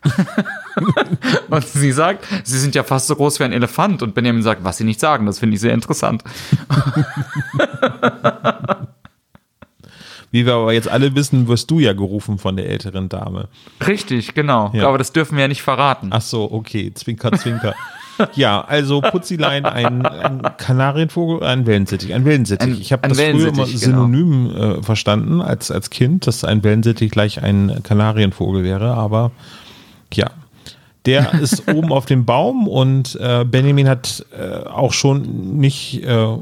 S2: und sie sagt, sie sind ja fast so groß wie ein Elefant und Benjamin sagt, was sie nicht sagen, das finde ich sehr interessant.
S1: Wie wir aber jetzt alle wissen, wirst du ja gerufen von der älteren Dame.
S2: Richtig, genau.
S1: Ja.
S2: Aber das dürfen wir ja nicht verraten.
S1: Ach so, okay, Zwinker, Zwinker. ja, also Putzilein, ein, ein Kanarienvogel, ein Wellensittich. Ein Wellensittich.
S2: Ein-
S1: ich habe das früher immer
S2: genau.
S1: synonym äh, verstanden als, als Kind, dass ein Wellensittich gleich ein Kanarienvogel wäre, aber ja. Der ist oben auf dem Baum und äh, Benjamin hat äh, auch schon nicht äh,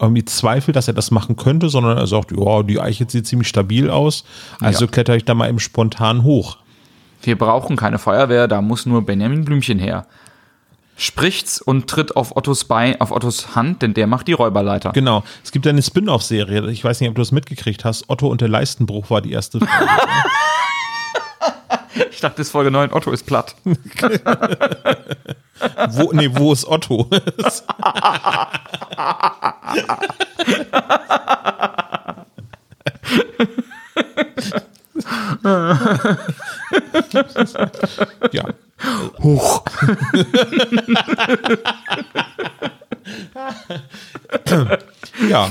S1: irgendwie Zweifel, dass er das machen könnte, sondern er sagt, ja, die Eiche sieht ziemlich stabil aus, also
S2: Ja.
S1: kletter ich da mal eben spontan hoch.
S2: Wir brauchen keine Feuerwehr, da muss nur Benjamin Blümchen her. Spricht's und tritt auf Ottos Bein, auf Ottos Hand, denn der macht die Räuberleiter.
S1: Genau. Es gibt eine Spin-off-Serie. Ich weiß nicht, ob du das mitgekriegt hast. Otto und der Leistenbruch war die erste.
S2: Ich dachte, das ist Folge 9, Otto ist platt.
S1: wo, nee, wo ist Otto? ja.
S2: Hoch.
S1: Ja.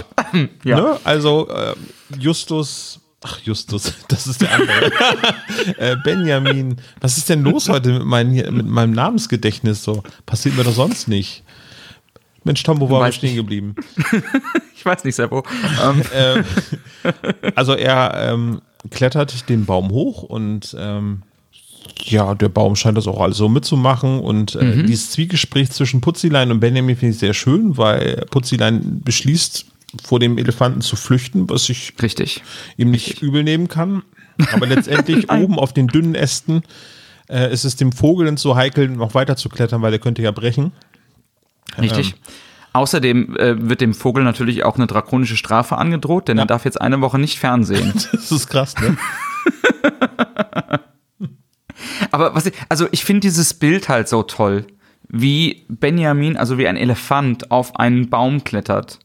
S2: Ja.
S1: Ne? Also äh, Justus. Ach, Justus, das ist der andere. äh, Benjamin, was ist denn los heute mit, hier- mit meinem Namensgedächtnis so? Passiert mir doch sonst nicht. Mensch, Tom, wo waren wir
S2: Weiß
S1: stehen geblieben?
S2: Ich weiß nicht, Seppo. Ähm,
S1: ähm, also er ähm, klettert den Baum hoch und ähm, ja, der Baum scheint das auch alles so mitzumachen und äh,
S2: Mhm.
S1: dieses Zwiegespräch zwischen Putzilein und Benjamin finde ich sehr schön, weil Putzilein beschließt, vor dem Elefanten zu flüchten, was ich
S2: richtig.
S1: ihm nicht übel nehmen kann. Aber letztendlich oben auf den dünnen Ästen äh, ist es dem Vogel dann so heikel, noch weiter zu klettern, weil der könnte ja brechen.
S2: Richtig. Außerdem äh, wird dem Vogel natürlich auch eine drakonische Strafe angedroht, denn er darf jetzt eine Woche nicht fernsehen.
S1: Das ist krass, ne?
S2: Aber was ich, also ich finde dieses Bild halt so toll, wie Benjamin, also wie ein Elefant auf einen Baum klettert.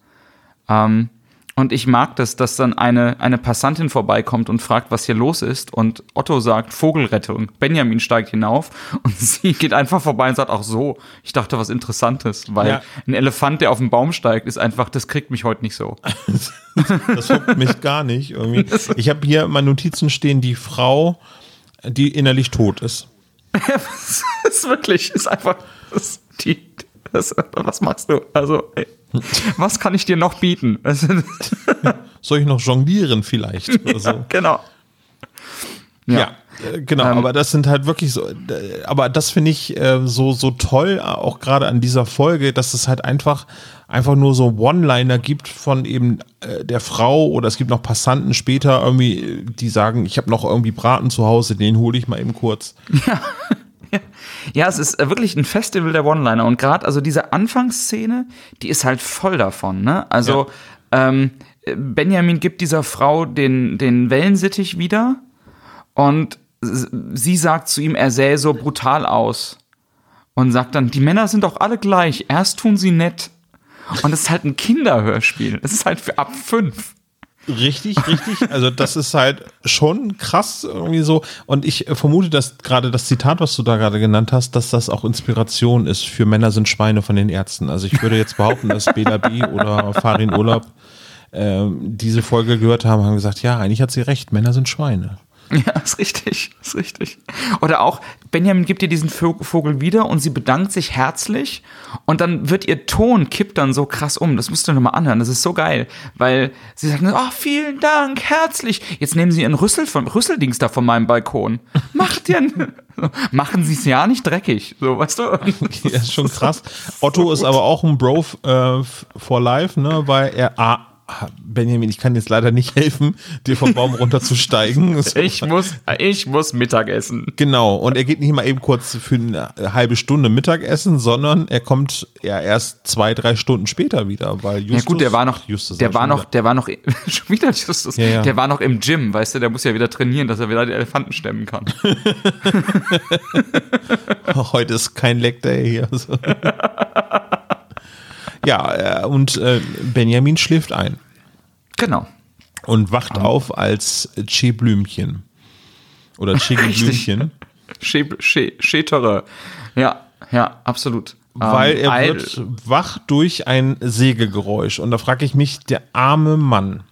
S2: Ähm, und ich mag das, dass dann eine, eine Passantin vorbeikommt und fragt, was hier los ist. Und Otto sagt, Vogelrettung. Benjamin steigt hinauf und sie geht einfach vorbei und sagt, ach so, ich dachte was Interessantes. Weil
S1: Ja.
S2: ein Elefant, der auf den Baum steigt, ist einfach, das kriegt mich heute nicht so.
S1: Das huckt mich gar nicht irgendwie. Ich habe hier in meinen Notizen stehen, die Frau, die innerlich tot ist.
S2: das ist wirklich, ist einfach, das, die, das, was machst du? Also, ey, was kann ich dir noch bieten?
S1: Soll ich noch jonglieren vielleicht? Oder so?
S2: genau.
S1: ja.
S2: Ja.
S1: Äh, genau, ähm, aber das sind halt wirklich so, äh, aber das finde ich äh, so, so toll, auch gerade an dieser Folge, dass es halt einfach, einfach nur so One-Liner gibt von eben äh, der Frau oder es gibt noch Passanten später irgendwie, die sagen, ich habe noch irgendwie Braten zu Hause, den hole ich mal eben kurz.
S2: Ja. Ja, es ist wirklich ein Festival der One-Liner und gerade also diese Anfangsszene, die ist halt voll davon. Ne? Also ja. ähm, Benjamin gibt dieser Frau den, den Wellensittich wieder und sie sagt zu ihm, er sähe so brutal aus. Und sagt dann, die Männer sind doch alle gleich. Erst tun sie nett. Und das ist halt ein Kinderhörspiel. Das ist halt für ab fünf.
S1: Richtig, richtig. Also das ist halt schon krass irgendwie so. Und ich vermute, dass gerade das Zitat, was du da gerade genannt hast, dass das auch Inspiration ist für Männer sind Schweine von den Ärzten. Also ich würde jetzt behaupten, dass Bela B. oder Farin Urlaub ähm, diese Folge gehört haben, haben gesagt, ja, eigentlich hat sie recht, Männer sind Schweine.
S2: Ja, ist richtig, ist richtig. Oder auch, Benjamin gibt ihr diesen Vogel wieder und sie bedankt sich herzlich und dann wird ihr Ton kippt dann so krass um. Das musst du nochmal anhören, das ist so geil, weil sie sagt, oh, vielen Dank, herzlich. Jetzt nehmen sie ihren Rüssel von, Rüsseldings da von meinem Balkon. Macht ihr, machen sie es ja nicht dreckig, so, weißt du?
S1: ja, ist schon krass. Otto ist aber auch ein Bro äh, for life, ne, weil er Benjamin, ich kann jetzt leider nicht helfen, dir vom Baum runterzusteigen.
S2: ich muss, ich muss Mittagessen.
S1: Genau. Und er geht nicht mal eben kurz für eine halbe Stunde Mittagessen, sondern er kommt ja erst zwei, drei Stunden später wieder, weil
S2: Justus. Ja gut, der war noch, Justus der war noch, der war noch, schon wieder Justus. Ja, ja. Der war noch im Gym, weißt du, der muss ja wieder trainieren, dass er wieder die Elefanten stemmen kann.
S1: Heute ist kein Leg Day hier. Ja, äh, und äh, Benjamin schläft ein.
S2: Genau.
S1: Und wacht um. auf als Che-Blümchen. Oder Che-Blümchen.
S2: Schetere. Ja, ja, absolut.
S1: Weil ähm, er wird wach durch ein Sägegeräusch. Und da frage ich mich, der arme Mann.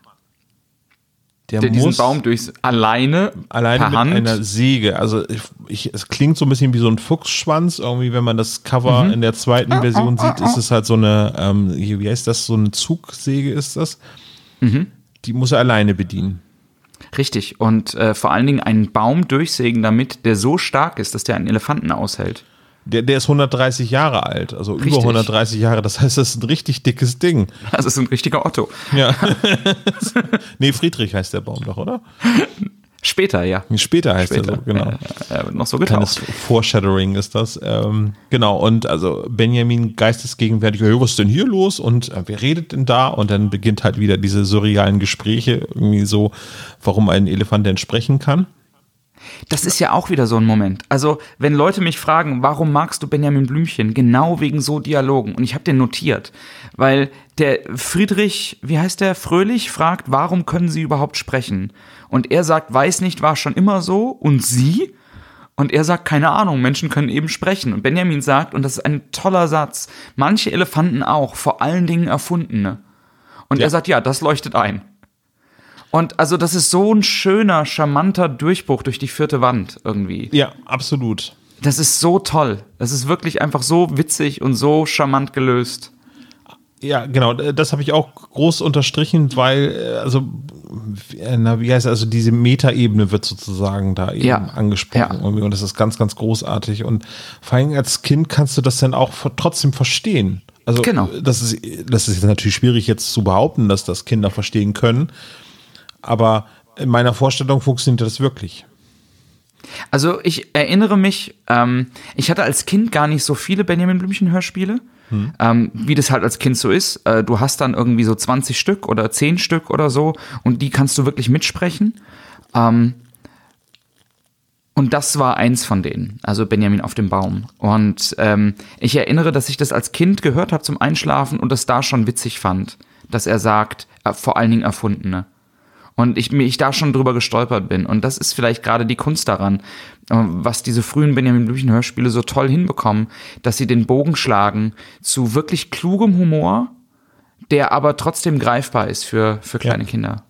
S2: Der, der diesen Baum durch alleine,
S1: alleine mit Hand. einer Säge. Also ich, ich, es klingt so ein bisschen wie so ein Fuchsschwanz. Irgendwie, wenn man das Cover mhm. in der zweiten Version sieht, ist es halt so eine, ähm, wie heißt das, so eine Zugsäge ist das. Mhm. Die muss er alleine bedienen.
S2: Richtig. Und äh, vor allen Dingen einen Baum durchsägen damit, der so stark ist, dass der einen Elefanten aushält.
S1: Der, der ist 130 Jahre alt, also richtig. über 130 Jahre. Das heißt, das ist ein richtig dickes Ding.
S2: Das ist ein richtiger Otto.
S1: Ja. nee, Friedrich heißt der Baum doch, oder?
S2: Später, ja.
S1: Später heißt Später. er so, genau.
S2: Er wird noch so getauft.
S1: Kleines Foreshadowing ist das. Ähm, genau, und also Benjamin geistesgegenwärtig, hey, was ist denn hier los? Und äh, wer redet denn da? Und dann beginnt halt wieder diese surrealen Gespräche, irgendwie so, warum ein Elefant denn sprechen kann.
S2: Das ist ja auch wieder so ein Moment. Also, wenn Leute mich fragen, warum magst du Benjamin Blümchen? Genau wegen so Dialogen. Und ich habe den notiert. Weil der Friedrich, wie heißt der, Fröhlich, fragt, warum können sie überhaupt sprechen? Und er sagt, weiß nicht, war schon immer so. Und sie? Und er sagt, keine Ahnung, Menschen können eben sprechen. Und Benjamin sagt, und das ist ein toller Satz, manche Elefanten auch, vor allen Dingen erfundene. Und ja. er sagt, ja, das leuchtet ein. Und also das ist so ein schöner, charmanter Durchbruch durch die vierte Wand irgendwie.
S1: Ja, absolut.
S2: Das ist so toll. Das ist wirklich einfach so witzig und so charmant gelöst.
S1: Ja, genau, das habe ich auch groß unterstrichen, weil, äh, also, na, wie heißt es, also diese Metaebene wird sozusagen da eben ja. angesprochen ja. und das ist ganz, ganz großartig und vor allem als Kind kannst du das dann auch trotzdem verstehen. Also, genau. das ist, das ist natürlich schwierig jetzt zu behaupten, dass das Kinder verstehen können, aber in meiner Vorstellung funktioniert das wirklich.
S2: Also ich erinnere mich, ähm, ich hatte als Kind gar nicht so viele Benjamin Blümchen Hörspiele, hm. ähm, wie das halt als Kind so ist. Äh, du hast dann irgendwie so 20 Stück oder 10 Stück oder so und die kannst du wirklich mitsprechen. Ähm, und das war eins von denen, also Benjamin auf dem Baum. Und ähm, ich erinnere, dass ich das als Kind gehört habe zum Einschlafen und das da schon witzig fand, dass er sagt, äh, vor allen Dingen Erfundene und ich mich da schon drüber gestolpert bin. Und das ist vielleicht gerade die Kunst daran, äh, was diese frühen Benjamin Blümchen Hörspiele so toll hinbekommen, dass sie den Bogen schlagen zu wirklich klugem Humor, der aber trotzdem greifbar ist für, für kleine
S1: ja.
S2: Kinder.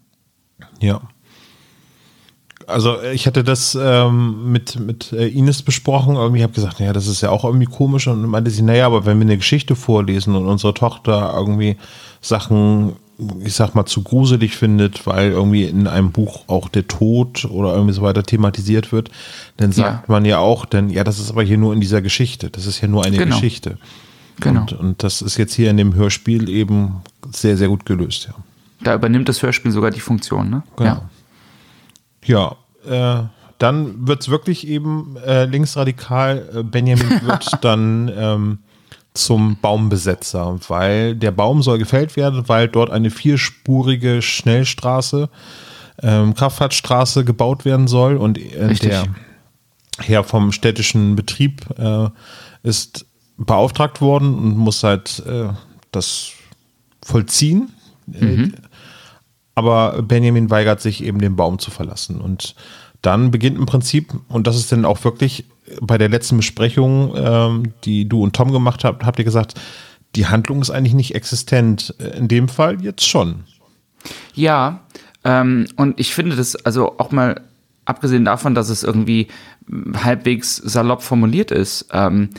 S1: Ja. Also ich hatte das ähm, mit, mit äh, Ines besprochen. Irgendwie habe gesagt, naja, das ist ja auch irgendwie komisch. Und meinte sie, naja, aber wenn wir eine Geschichte vorlesen und unsere Tochter irgendwie Sachen ich sag mal, zu gruselig findet, weil irgendwie in einem Buch auch der Tod oder irgendwie so weiter thematisiert wird, dann sagt ja. man ja auch, denn ja, das ist aber hier nur in dieser Geschichte. Das ist ja nur eine genau. Geschichte. Genau. Und, und das ist jetzt hier in dem Hörspiel eben sehr, sehr gut gelöst, ja.
S2: Da übernimmt das Hörspiel sogar die Funktion, ne?
S1: Genau. Ja, ja äh, dann wird es wirklich eben äh, linksradikal. Äh, Benjamin wird dann ähm, zum Baumbesetzer, weil der Baum soll gefällt werden, weil dort eine vierspurige Schnellstraße, ähm, Kraftfahrtstraße gebaut werden soll und äh, der Herr vom städtischen Betrieb äh, ist beauftragt worden und muss halt äh, das vollziehen. Mhm. Aber Benjamin weigert sich eben den Baum zu verlassen und dann beginnt im Prinzip, und das ist dann auch wirklich bei der letzten Besprechung, ähm, die du und Tom gemacht habt, habt ihr gesagt, die Handlung ist eigentlich nicht existent. In dem Fall jetzt schon.
S2: Ja, ähm, und ich finde das, also auch mal abgesehen davon, dass es irgendwie halbwegs salopp formuliert ist, ähm,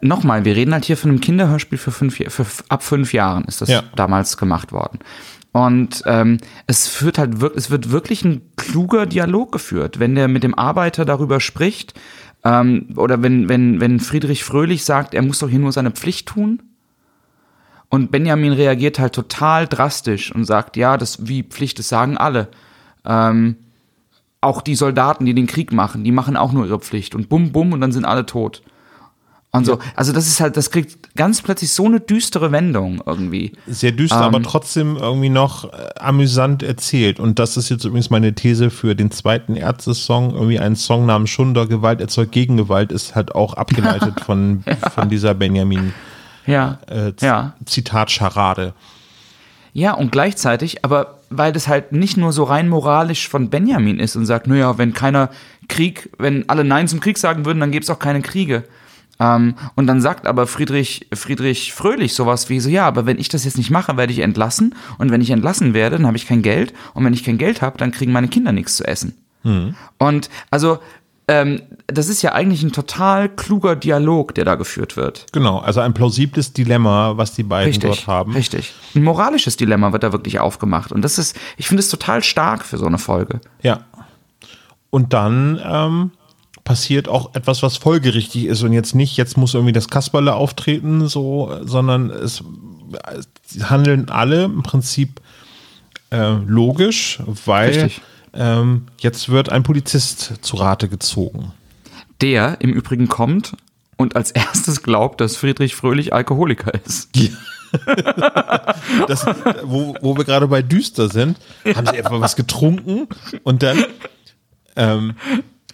S2: nochmal, wir reden halt hier von einem Kinderhörspiel für fünf, für, ab fünf Jahren ist das ja. damals gemacht worden. Und ähm, es führt halt wirklich, es wird wirklich ein kluger Dialog geführt, wenn der mit dem Arbeiter darüber spricht, ähm, oder wenn, wenn, wenn Friedrich Fröhlich sagt, er muss doch hier nur seine Pflicht tun. Und Benjamin reagiert halt total drastisch und sagt, ja, das wie Pflicht, das sagen alle. Ähm, auch die Soldaten, die den Krieg machen, die machen auch nur ihre Pflicht. Und bum, bum, und dann sind alle tot. Und so. Also das ist halt, das kriegt ganz plötzlich so eine düstere Wendung irgendwie.
S1: Sehr düster, ähm, aber trotzdem irgendwie noch äh, amüsant erzählt. Und das ist jetzt übrigens meine These für den zweiten Ärzte-Song. Irgendwie ein Song namens Schunder, Gewalt erzeugt Gegengewalt, ist halt auch abgeleitet von, ja. von dieser Benjamin
S2: ja.
S1: Äh, ja. Zitat-Scharade.
S2: Ja, und gleichzeitig, aber weil das halt nicht nur so rein moralisch von Benjamin ist und sagt, naja, wenn keiner Krieg, wenn alle Nein zum Krieg sagen würden, dann gäbe es auch keine Kriege. Ähm, und dann sagt aber Friedrich, Friedrich Fröhlich sowas wie so, ja, aber wenn ich das jetzt nicht mache, werde ich entlassen. Und wenn ich entlassen werde, dann habe ich kein Geld. Und wenn ich kein Geld habe, dann kriegen meine Kinder nichts zu essen. Mhm. Und also ähm, das ist ja eigentlich ein total kluger Dialog, der da geführt wird.
S1: Genau, also ein plausibles Dilemma, was die beiden
S2: richtig,
S1: dort haben.
S2: Richtig. Ein moralisches Dilemma wird da wirklich aufgemacht. Und das ist, ich finde es total stark für so eine Folge.
S1: Ja. Und dann ähm, passiert auch etwas, was folgerichtig ist und jetzt nicht, jetzt muss irgendwie das Kasperle auftreten, so, sondern es, handeln alle im Prinzip äh, logisch, weil ähm, jetzt wird ein Polizist zu Rate gezogen.
S2: Der im Übrigen kommt und als erstes glaubt, dass Friedrich Fröhlich Alkoholiker ist.
S1: Ja. das, wo, wo wir gerade bei düster sind, haben sie etwa was getrunken und dann ähm,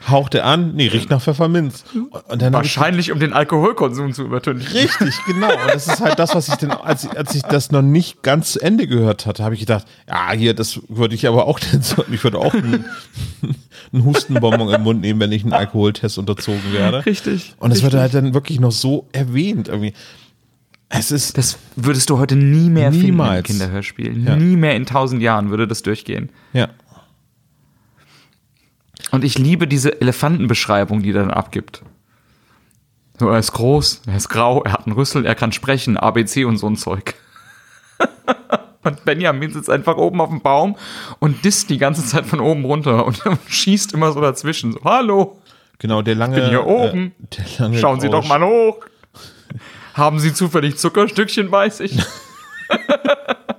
S1: haucht er an, nee, riecht nach Pfefferminz.
S2: Und dann Wahrscheinlich, ich, um den Alkoholkonsum zu übertünchen.
S1: Richtig, genau. Und das ist halt das, was ich denn, als ich, als ich das noch nicht ganz zu Ende gehört hatte, habe ich gedacht, ja, hier, das würde ich aber auch ich würde auch einen, einen Hustenbonbon im Mund nehmen, wenn ich einen Alkoholtest unterzogen werde.
S2: Richtig.
S1: Und
S2: es
S1: wird halt dann wirklich noch so erwähnt, irgendwie. Es ist.
S2: Das würdest du heute nie mehr niemals. finden im Kinderhörspiel. Ja. Nie mehr in tausend Jahren würde das durchgehen.
S1: Ja.
S2: Und ich liebe diese Elefantenbeschreibung, die er dann abgibt. So, er ist groß, er ist grau, er hat einen Rüssel, er kann sprechen, ABC und so ein Zeug. und Benjamin sitzt einfach oben auf dem Baum und disst die ganze Zeit von oben runter und schießt immer so dazwischen. So, hallo.
S1: Genau, der lange.
S2: Ich bin hier oben. Äh, Schauen Sie doch mal hoch. Haben Sie zufällig Zuckerstückchen bei sich?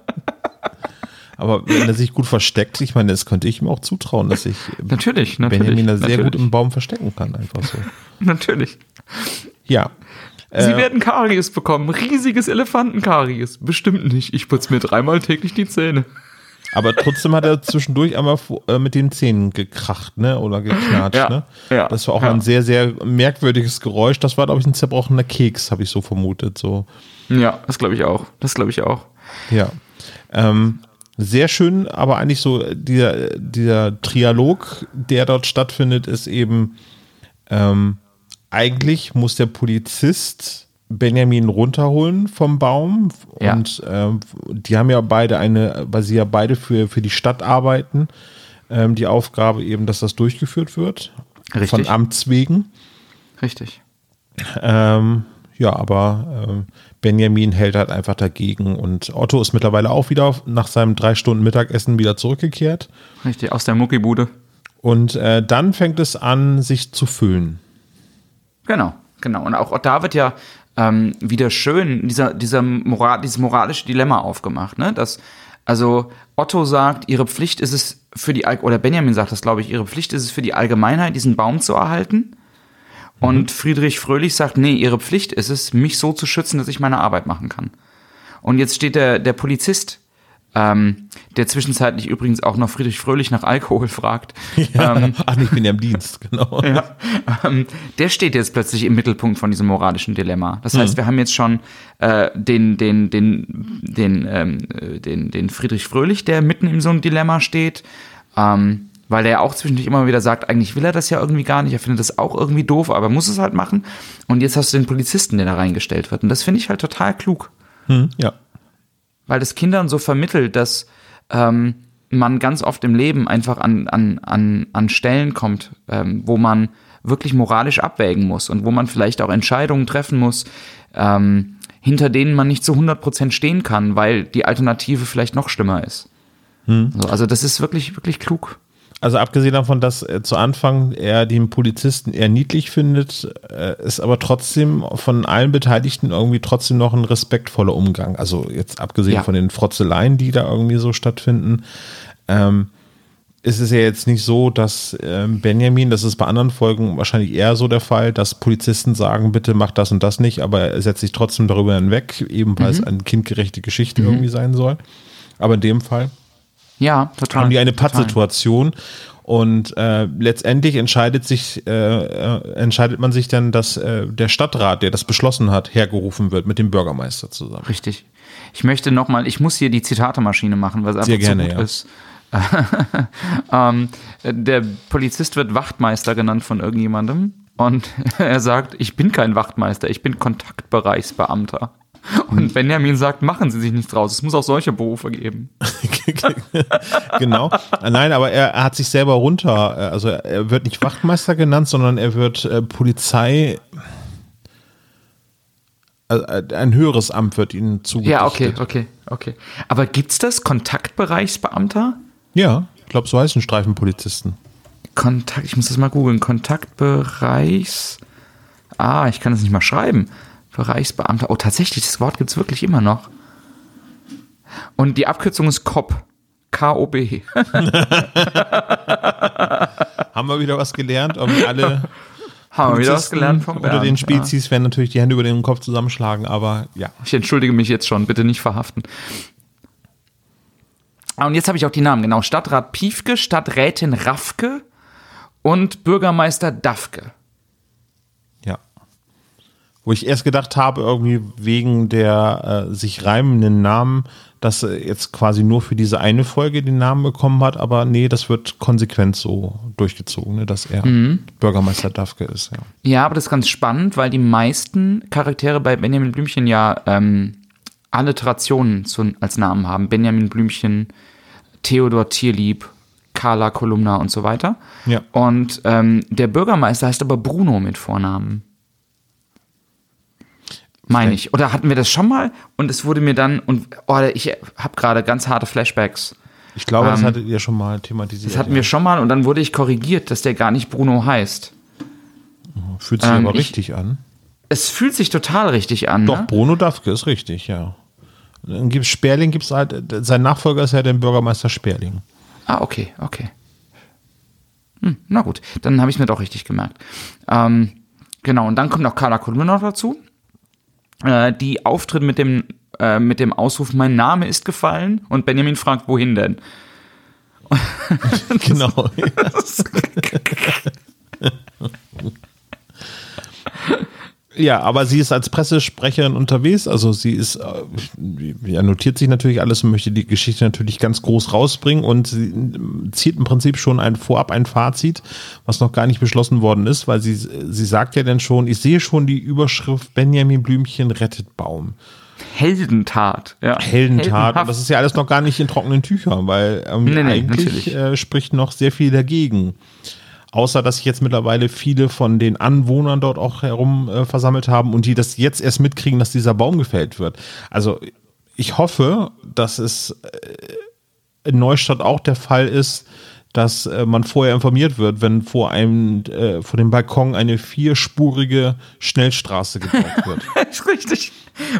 S1: Aber wenn er sich gut versteckt, ich meine, das könnte ich ihm auch zutrauen, dass ich
S2: natürlich,
S1: natürlich, Benjamin da sehr natürlich. gut im Baum verstecken kann, einfach so.
S2: natürlich.
S1: Ja.
S2: Sie äh, werden Karies bekommen. Riesiges Elefantenkaries. Bestimmt nicht. Ich putze mir dreimal täglich die Zähne.
S1: Aber trotzdem hat er zwischendurch einmal äh, mit den Zähnen gekracht, ne? Oder geknatscht,
S2: ja,
S1: ne?
S2: Ja,
S1: das war auch
S2: ja.
S1: ein sehr, sehr merkwürdiges Geräusch. Das war, glaube ich, ein zerbrochener Keks, habe ich so vermutet. So.
S2: Ja, das glaube ich auch. Das glaube ich auch.
S1: Ja. Ähm, sehr schön, aber eigentlich so dieser, dieser Trialog, der dort stattfindet, ist eben, ähm, eigentlich muss der Polizist Benjamin runterholen vom Baum
S2: ja.
S1: und ähm, die haben ja beide eine, weil sie ja beide für, für die Stadt arbeiten, ähm, die Aufgabe eben, dass das durchgeführt wird.
S2: Richtig.
S1: Von Amts wegen.
S2: Richtig.
S1: Ähm, ja, aber äh, Benjamin hält halt einfach dagegen und Otto ist mittlerweile auch wieder nach seinem drei Stunden Mittagessen wieder zurückgekehrt.
S2: Richtig, aus der Muckibude.
S1: Und äh, dann fängt es an, sich zu füllen.
S2: Genau, genau. Und auch da wird ja ähm, wieder schön dieser, dieser Moral, dieses moralische Dilemma aufgemacht, ne? Dass, also Otto sagt, ihre Pflicht ist es für die, oder Benjamin sagt das, glaube ich, ihre Pflicht ist es für die Allgemeinheit, diesen Baum zu erhalten. Und. Friedrich Fröhlich sagt, nee, ihre Pflicht ist es, mich so zu schützen, dass ich meine Arbeit machen kann. Und jetzt steht der, der Polizist ähm, der zwischenzeitlich übrigens auch noch Friedrich Fröhlich nach Alkohol fragt.
S1: Ja, ähm, ach, ich bin ja im Dienst, genau.
S2: Ja, ähm, der steht jetzt plötzlich im Mittelpunkt von diesem moralischen Dilemma. Das heißt, mhm. wir haben jetzt schon äh, den, den, den, den, ähm, den, den Friedrich Fröhlich, der mitten in so einem Dilemma steht. Ähm, weil der auch zwischendurch immer wieder sagt, eigentlich will er das ja irgendwie gar nicht, er findet das auch irgendwie doof, aber muss es halt machen. Und jetzt hast du den Polizisten, der da reingestellt wird. Und das finde ich halt total klug.
S1: Hm, ja
S2: weil das Kindern so vermittelt, dass ähm, man ganz oft im Leben einfach an, an, an, an Stellen kommt, ähm, wo man wirklich moralisch abwägen muss und wo man vielleicht auch Entscheidungen treffen muss, ähm, hinter denen man nicht zu 100% stehen kann, weil die Alternative vielleicht noch schlimmer ist. Hm. Also, also das ist wirklich, wirklich klug.
S1: Also abgesehen davon, dass äh, zu Anfang er den Polizisten eher niedlich findet, äh, ist aber trotzdem von allen Beteiligten irgendwie trotzdem noch ein respektvoller Umgang. Also jetzt abgesehen ja. von den Frotzeleien, die da irgendwie so stattfinden, ähm, ist es ja jetzt nicht so, dass ähm, Benjamin, das ist bei anderen Folgen wahrscheinlich eher so der Fall, dass Polizisten sagen, bitte mach das und das nicht, aber er setzt sich trotzdem darüber hinweg, eben weil mhm. es eine kindgerechte Geschichte mhm. irgendwie sein soll. Aber in dem Fall
S2: ja, total.
S1: Haben die eine Pattsituation. Und äh, letztendlich entscheidet sich, äh, äh, entscheidet man sich dann, dass äh, der Stadtrat, der das beschlossen hat, hergerufen wird mit dem Bürgermeister zusammen.
S2: Richtig. Ich möchte nochmal, ich muss hier die Zitatemaschine machen, es einfach Sehr gerne, so gut ja. ist. ähm, der Polizist wird Wachtmeister genannt von irgendjemandem und er sagt, ich bin kein Wachtmeister, ich bin Kontaktbereichsbeamter. Und Benjamin sagt, machen Sie sich nichts draus. Es muss auch solche Berufe geben.
S1: genau. Nein, aber er, er, hat sich selber runter, also er wird nicht Wachtmeister genannt, sondern er wird äh, Polizei. Also ein höheres Amt wird ihnen zugedichtet.
S2: Ja, okay, okay, okay. Aber gibt's das? Kontaktbereichsbeamter?
S1: Ja, ich glaube, so heißen Streifenpolizisten.
S2: Kontakt, ich muss das mal googeln. Kontaktbereichs. Ah, ich kann das nicht mal schreiben. Bereichsbeamter. Oh, tatsächlich, das Wort gibt es wirklich immer noch. Und die Abkürzung ist KOB. K-O-B.
S1: Haben wir wieder was gelernt? Ob alle
S2: haben wir wieder was gelernt vom
S1: Bernd, Unter den Spezies ja. werden natürlich die Hände über den Kopf zusammenschlagen, aber ja.
S2: Ich entschuldige mich jetzt schon, bitte nicht verhaften. Ah, und jetzt habe ich auch die Namen, genau. Stadtrat Piefke, Stadträtin Raffke und Bürgermeister Dafke
S1: wo ich erst gedacht habe, irgendwie wegen der äh, sich reimenden Namen, dass er jetzt quasi nur für diese eine Folge den Namen bekommen hat, aber nee, das wird konsequent so durchgezogen, ne, dass er mhm. Bürgermeister Dafke ist. Ja.
S2: ja, aber das ist ganz spannend, weil die meisten Charaktere bei Benjamin Blümchen ja ähm, Alliterationen zu, als Namen haben. Benjamin Blümchen, Theodor Tierlieb, Carla Kolumna und so weiter.
S1: Ja.
S2: Und ähm, der Bürgermeister heißt aber Bruno mit Vornamen. Meine ich. Oder hatten wir das schon mal? Und es wurde mir dann, und oh, ich habe gerade ganz harte Flashbacks.
S1: Ich glaube, ähm, das hattet ihr schon mal thematisiert.
S2: Das hatten ja. wir schon mal und dann wurde ich korrigiert, dass der gar nicht Bruno heißt.
S1: Fühlt sich ähm, aber richtig ich, an.
S2: Es fühlt sich total richtig an.
S1: Doch, ne? Bruno Dafke ist richtig, ja. Dann gibt Sperling, gibt's halt, sein Nachfolger ist ja der Bürgermeister Sperling.
S2: Ah, okay, okay. Hm, na gut, dann habe ich mir doch richtig gemerkt. Ähm, genau, und dann kommt noch Carla Kolumna noch dazu äh, die auftritt mit dem, äh, mit dem Ausruf, mein Name ist gefallen und Benjamin fragt, wohin denn?
S1: genau. Ja, aber sie ist als Pressesprecherin unterwegs, also sie ist, äh, ja, notiert sich natürlich alles und möchte die Geschichte natürlich ganz groß rausbringen und sie zieht im Prinzip schon ein vorab ein Fazit, was noch gar nicht beschlossen worden ist, weil sie, sie sagt ja dann schon, ich sehe schon die Überschrift Benjamin Blümchen rettet Baum.
S2: Heldentat,
S1: ja. Heldentat. Und das ist ja alles noch gar nicht in trockenen Tüchern, weil ähm, nee, nee, eigentlich äh, spricht noch sehr viel dagegen. Außer dass sich jetzt mittlerweile viele von den Anwohnern dort auch herum äh, versammelt haben und die das jetzt erst mitkriegen, dass dieser Baum gefällt wird. Also ich hoffe, dass es äh, in Neustadt auch der Fall ist, dass äh, man vorher informiert wird, wenn vor einem, äh, vor dem Balkon eine vierspurige Schnellstraße gebaut wird.
S2: ist richtig.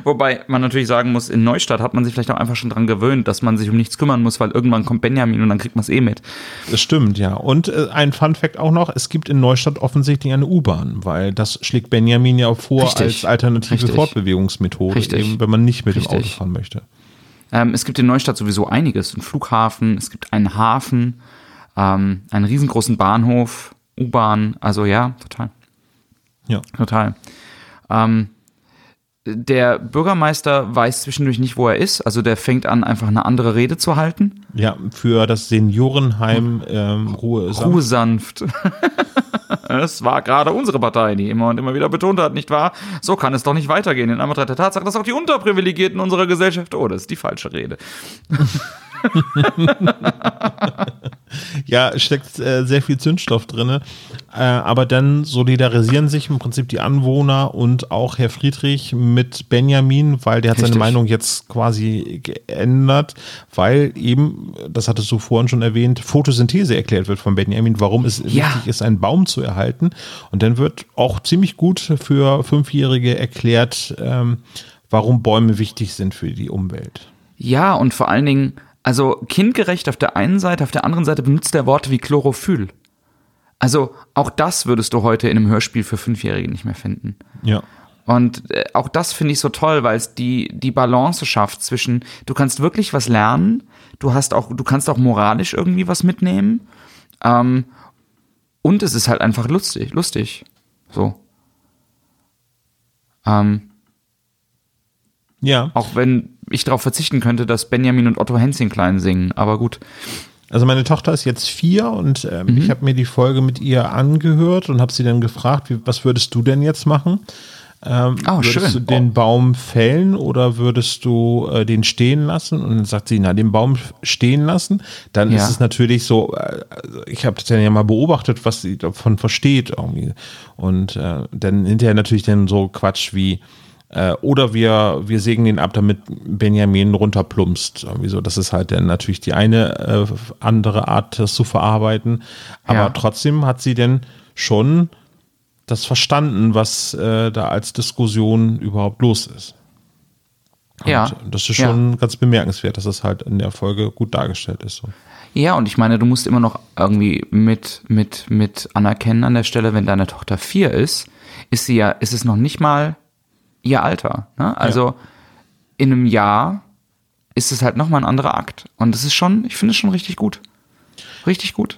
S2: Wobei man natürlich sagen muss, in Neustadt hat man sich vielleicht auch einfach schon dran gewöhnt, dass man sich um nichts kümmern muss, weil irgendwann kommt Benjamin und dann kriegt man es eh mit.
S1: Das stimmt, ja. Und äh, ein Fun Fact auch noch, es gibt in Neustadt offensichtlich eine U-Bahn, weil das schlägt Benjamin ja vor
S2: Richtig.
S1: als alternative
S2: Richtig.
S1: Fortbewegungsmethode,
S2: Richtig.
S1: eben, wenn man nicht mit dem. Auto fahren möchte.
S2: Ähm, es gibt in Neustadt sowieso einiges. Ein Flughafen, es gibt einen Hafen, ähm, einen riesengroßen Bahnhof, U-Bahn. Also ja, total.
S1: Ja.
S2: Total. Ähm, der Bürgermeister weiß zwischendurch nicht, wo er ist. Also der fängt an, einfach eine andere Rede zu halten.
S1: Ja, für das Seniorenheim ähm, Ruhe.
S2: Ruhe sanft. Es war gerade unsere Partei, die immer und immer wieder betont hat, nicht wahr? So kann es doch nicht weitergehen. In Anbetracht der Tatsache, dass auch die Unterprivilegierten unserer Gesellschaft, oh, das ist die falsche Rede.
S1: Ja, es steckt äh, sehr viel Zündstoff drin. Äh, aber dann solidarisieren sich im Prinzip die Anwohner und auch Herr Friedrich mit Benjamin, weil der hat seine
S2: Richtig.
S1: Meinung jetzt quasi geändert, weil eben, das hattest du vorhin schon erwähnt, Photosynthese erklärt wird von Benjamin, warum es
S2: Ja.
S1: wichtig ist, einen Baum zu erhalten. Und dann wird auch ziemlich gut für Fünfjährige erklärt, ähm, warum Bäume wichtig sind für die Umwelt.
S2: Ja, und vor allen Dingen, also kindgerecht auf der einen Seite, auf der anderen Seite benutzt er Worte wie Chlorophyll. Also auch das würdest du heute in einem Hörspiel für Fünfjährige nicht mehr finden.
S1: Ja.
S2: Und äh, auch das finde ich so toll, weil es die, die Balance schafft zwischen, du kannst wirklich was lernen, du hast auch, du kannst auch moralisch irgendwie was mitnehmen. Ähm, und es ist halt einfach lustig, lustig. So. Ähm,
S1: Ja.
S2: auch wenn ich darauf verzichten könnte, dass Benjamin und Otto Hänschen klein singen, aber gut.
S1: Also meine Tochter ist jetzt vier und ähm,
S2: Mhm.
S1: ich habe mir die Folge mit ihr angehört und habe sie dann gefragt, wie, was würdest du denn jetzt machen? Ähm,
S2: Oh,
S1: würdest
S2: schön.
S1: du den Baum fällen oder würdest du äh, den stehen lassen? Und dann sagt sie, na, den Baum stehen lassen. Dann
S2: Ja.
S1: ist es natürlich so, äh, also ich habe das dann ja mal beobachtet, was sie davon versteht irgendwie. Und äh, dann hinterher natürlich dann so Quatsch wie, äh, oder wir, wir sägen den ab, damit Benjamin runterplumpst. Irgendwie so. Das ist halt dann natürlich die eine äh, andere Art, das zu verarbeiten. Aber
S2: Ja.
S1: trotzdem hat sie denn schon das verstanden, was äh, da als Diskussion überhaupt los ist. Und
S2: Ja.
S1: Das ist
S2: Ja.
S1: schon ganz bemerkenswert, dass das halt in der Folge gut dargestellt ist. So.
S2: Ja, und ich meine, du musst immer noch irgendwie mit, mit, mit anerkennen an der Stelle, wenn deine Tochter vier ist, ist sie ja, ist es noch nicht mal ihr Alter. Ne? Also in einem Jahr ist es halt nochmal ein anderer Akt. Und das ist schon, ich finde es schon richtig gut. Richtig gut.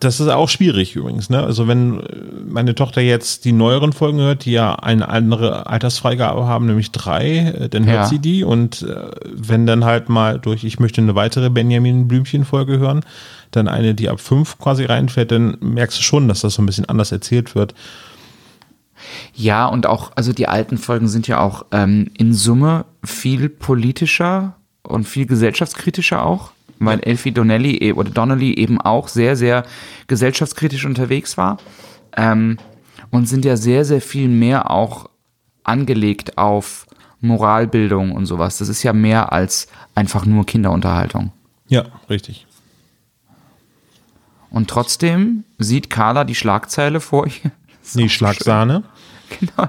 S1: Das ist auch schwierig übrigens. Ne? Also wenn äh, meine Tochter jetzt die neueren Folgen hört, die ja eine andere Altersfreigabe haben, nämlich drei, äh, dann hört
S2: Ja.
S1: sie die und äh, wenn dann halt mal durch, ich möchte eine weitere Benjamin Blümchen Folge hören, dann eine, die ab fünf quasi reinfällt, dann merkst du schon, dass das so ein bisschen anders erzählt wird.
S2: Ja, und auch, also die alten Folgen sind ja auch ähm, in Summe viel politischer und viel gesellschaftskritischer auch, weil Elfie Donnelly e- oder Donnelly eben auch sehr, sehr gesellschaftskritisch unterwegs war. Ähm, und sind ja sehr, sehr viel mehr auch angelegt auf Moralbildung und sowas. Das ist ja mehr als einfach nur Kinderunterhaltung.
S1: Ja, richtig.
S2: Und trotzdem sieht Carla die Schlagzeile vor ihr.
S1: Nee, Schlagsahne.
S2: Genau.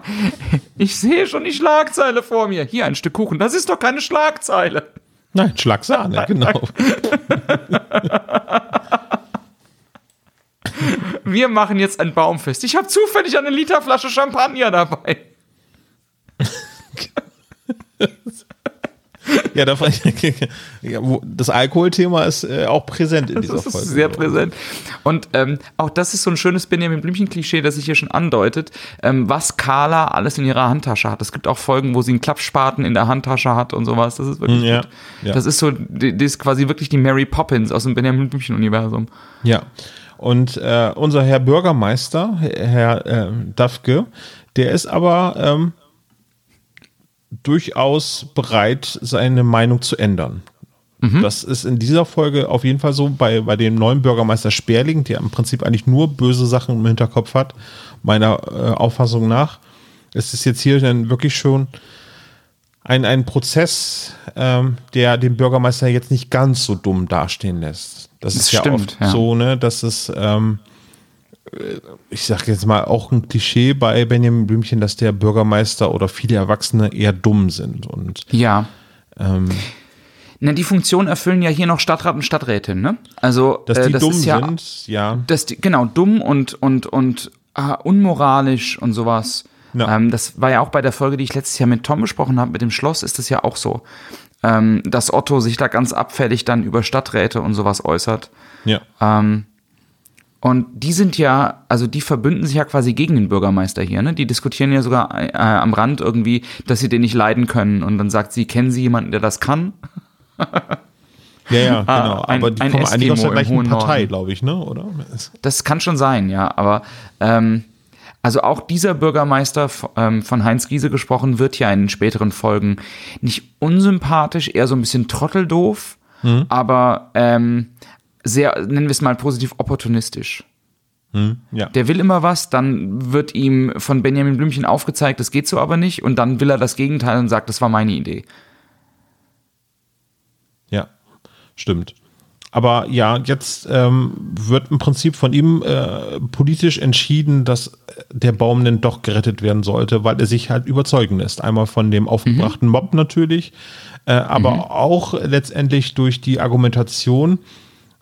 S2: Ich sehe schon die Schlagzeile vor mir. Hier ein Stück Kuchen. Das ist doch keine Schlagzeile.
S1: Nein, Schlagsahne, genau.
S2: Wir machen jetzt ein Baumfest. Ich habe zufällig eine Literflasche Champagner dabei.
S1: Ja, da, ja, wo- das Alkoholthema ist äh, auch präsent in dieser
S2: Das ist
S1: Folge.
S2: sehr präsent. Und ähm, auch das ist so ein schönes Benjamin Blümchen-Klischee, das sich hier schon andeutet, ähm, was Carla alles in ihrer Handtasche hat. Es gibt auch Folgen, wo sie einen Klappspaten in der Handtasche hat und sowas. Das ist wirklich
S1: Ja,
S2: gut.
S1: ja.
S2: Das ist so, die- das ist quasi wirklich die Mary Poppins aus dem Benjamin Blümchen-Universum.
S1: Ja. Und äh, unser Herr Bürgermeister, Herr ähm, Dafke, der ist aber ähm, durchaus bereit, seine Meinung zu ändern. Mhm. Das ist in dieser Folge auf jeden Fall so bei, bei dem neuen Bürgermeister Sperling, der im Prinzip eigentlich nur böse Sachen im Hinterkopf hat, meiner äh, Auffassung nach. Es ist jetzt hier dann wirklich schon ein, ein Prozess, ähm, der den Bürgermeister jetzt nicht ganz so dumm dastehen lässt. Das, das ist ja stimmt, oft ja. so, ne, dass es, ähm, äh, ich sag jetzt mal, auch ein Klischee bei Benjamin Blümchen, dass der Bürgermeister oder viele Erwachsene eher dumm sind. Und
S2: ja. Ähm, na, die Funktion erfüllen ja hier noch Stadtrat und Stadträtin, ne? Also,
S1: dass die äh, das dumm ja, sind, ja.
S2: Dass die, genau, dumm und, und, und ah, unmoralisch und sowas. Ja. Ähm, das war ja auch bei der Folge, die ich letztes Jahr mit Tom besprochen habe, mit dem Schloss, ist das ja auch so. Ähm, dass Otto sich da ganz abfällig dann über Stadträte und sowas äußert.
S1: Ja.
S2: Ähm, und die sind ja, also die verbünden sich ja quasi gegen den Bürgermeister hier, ne? Die diskutieren ja sogar äh, am Rand irgendwie, dass sie den nicht leiden können. Und dann sagt sie, kennen Sie jemanden, der das kann?
S1: Ja, ja, ah, genau. Ein, aber die kommen Eskimo eigentlich aus der gleichen Partei, glaube ich, ne? Oder?
S2: Das kann schon sein, ja. Aber ähm, also auch dieser Bürgermeister ähm, von Heinz Giese gesprochen wird ja in den späteren Folgen nicht unsympathisch, eher so ein bisschen trotteldoof, mhm. aber ähm, sehr, nennen wir es mal positiv opportunistisch.
S1: Mhm, ja.
S2: Der will immer was, dann wird ihm von Benjamin Blümchen aufgezeigt, das geht so aber nicht, und dann will er das Gegenteil und sagt, das war meine Idee.
S1: Stimmt. Aber ja, jetzt ähm, wird im Prinzip von ihm äh, politisch entschieden, dass der Baum denn doch gerettet werden sollte, weil er sich halt überzeugen lässt. Einmal von dem aufgebrachten mhm. Mob natürlich, äh, aber mhm. auch letztendlich durch die Argumentation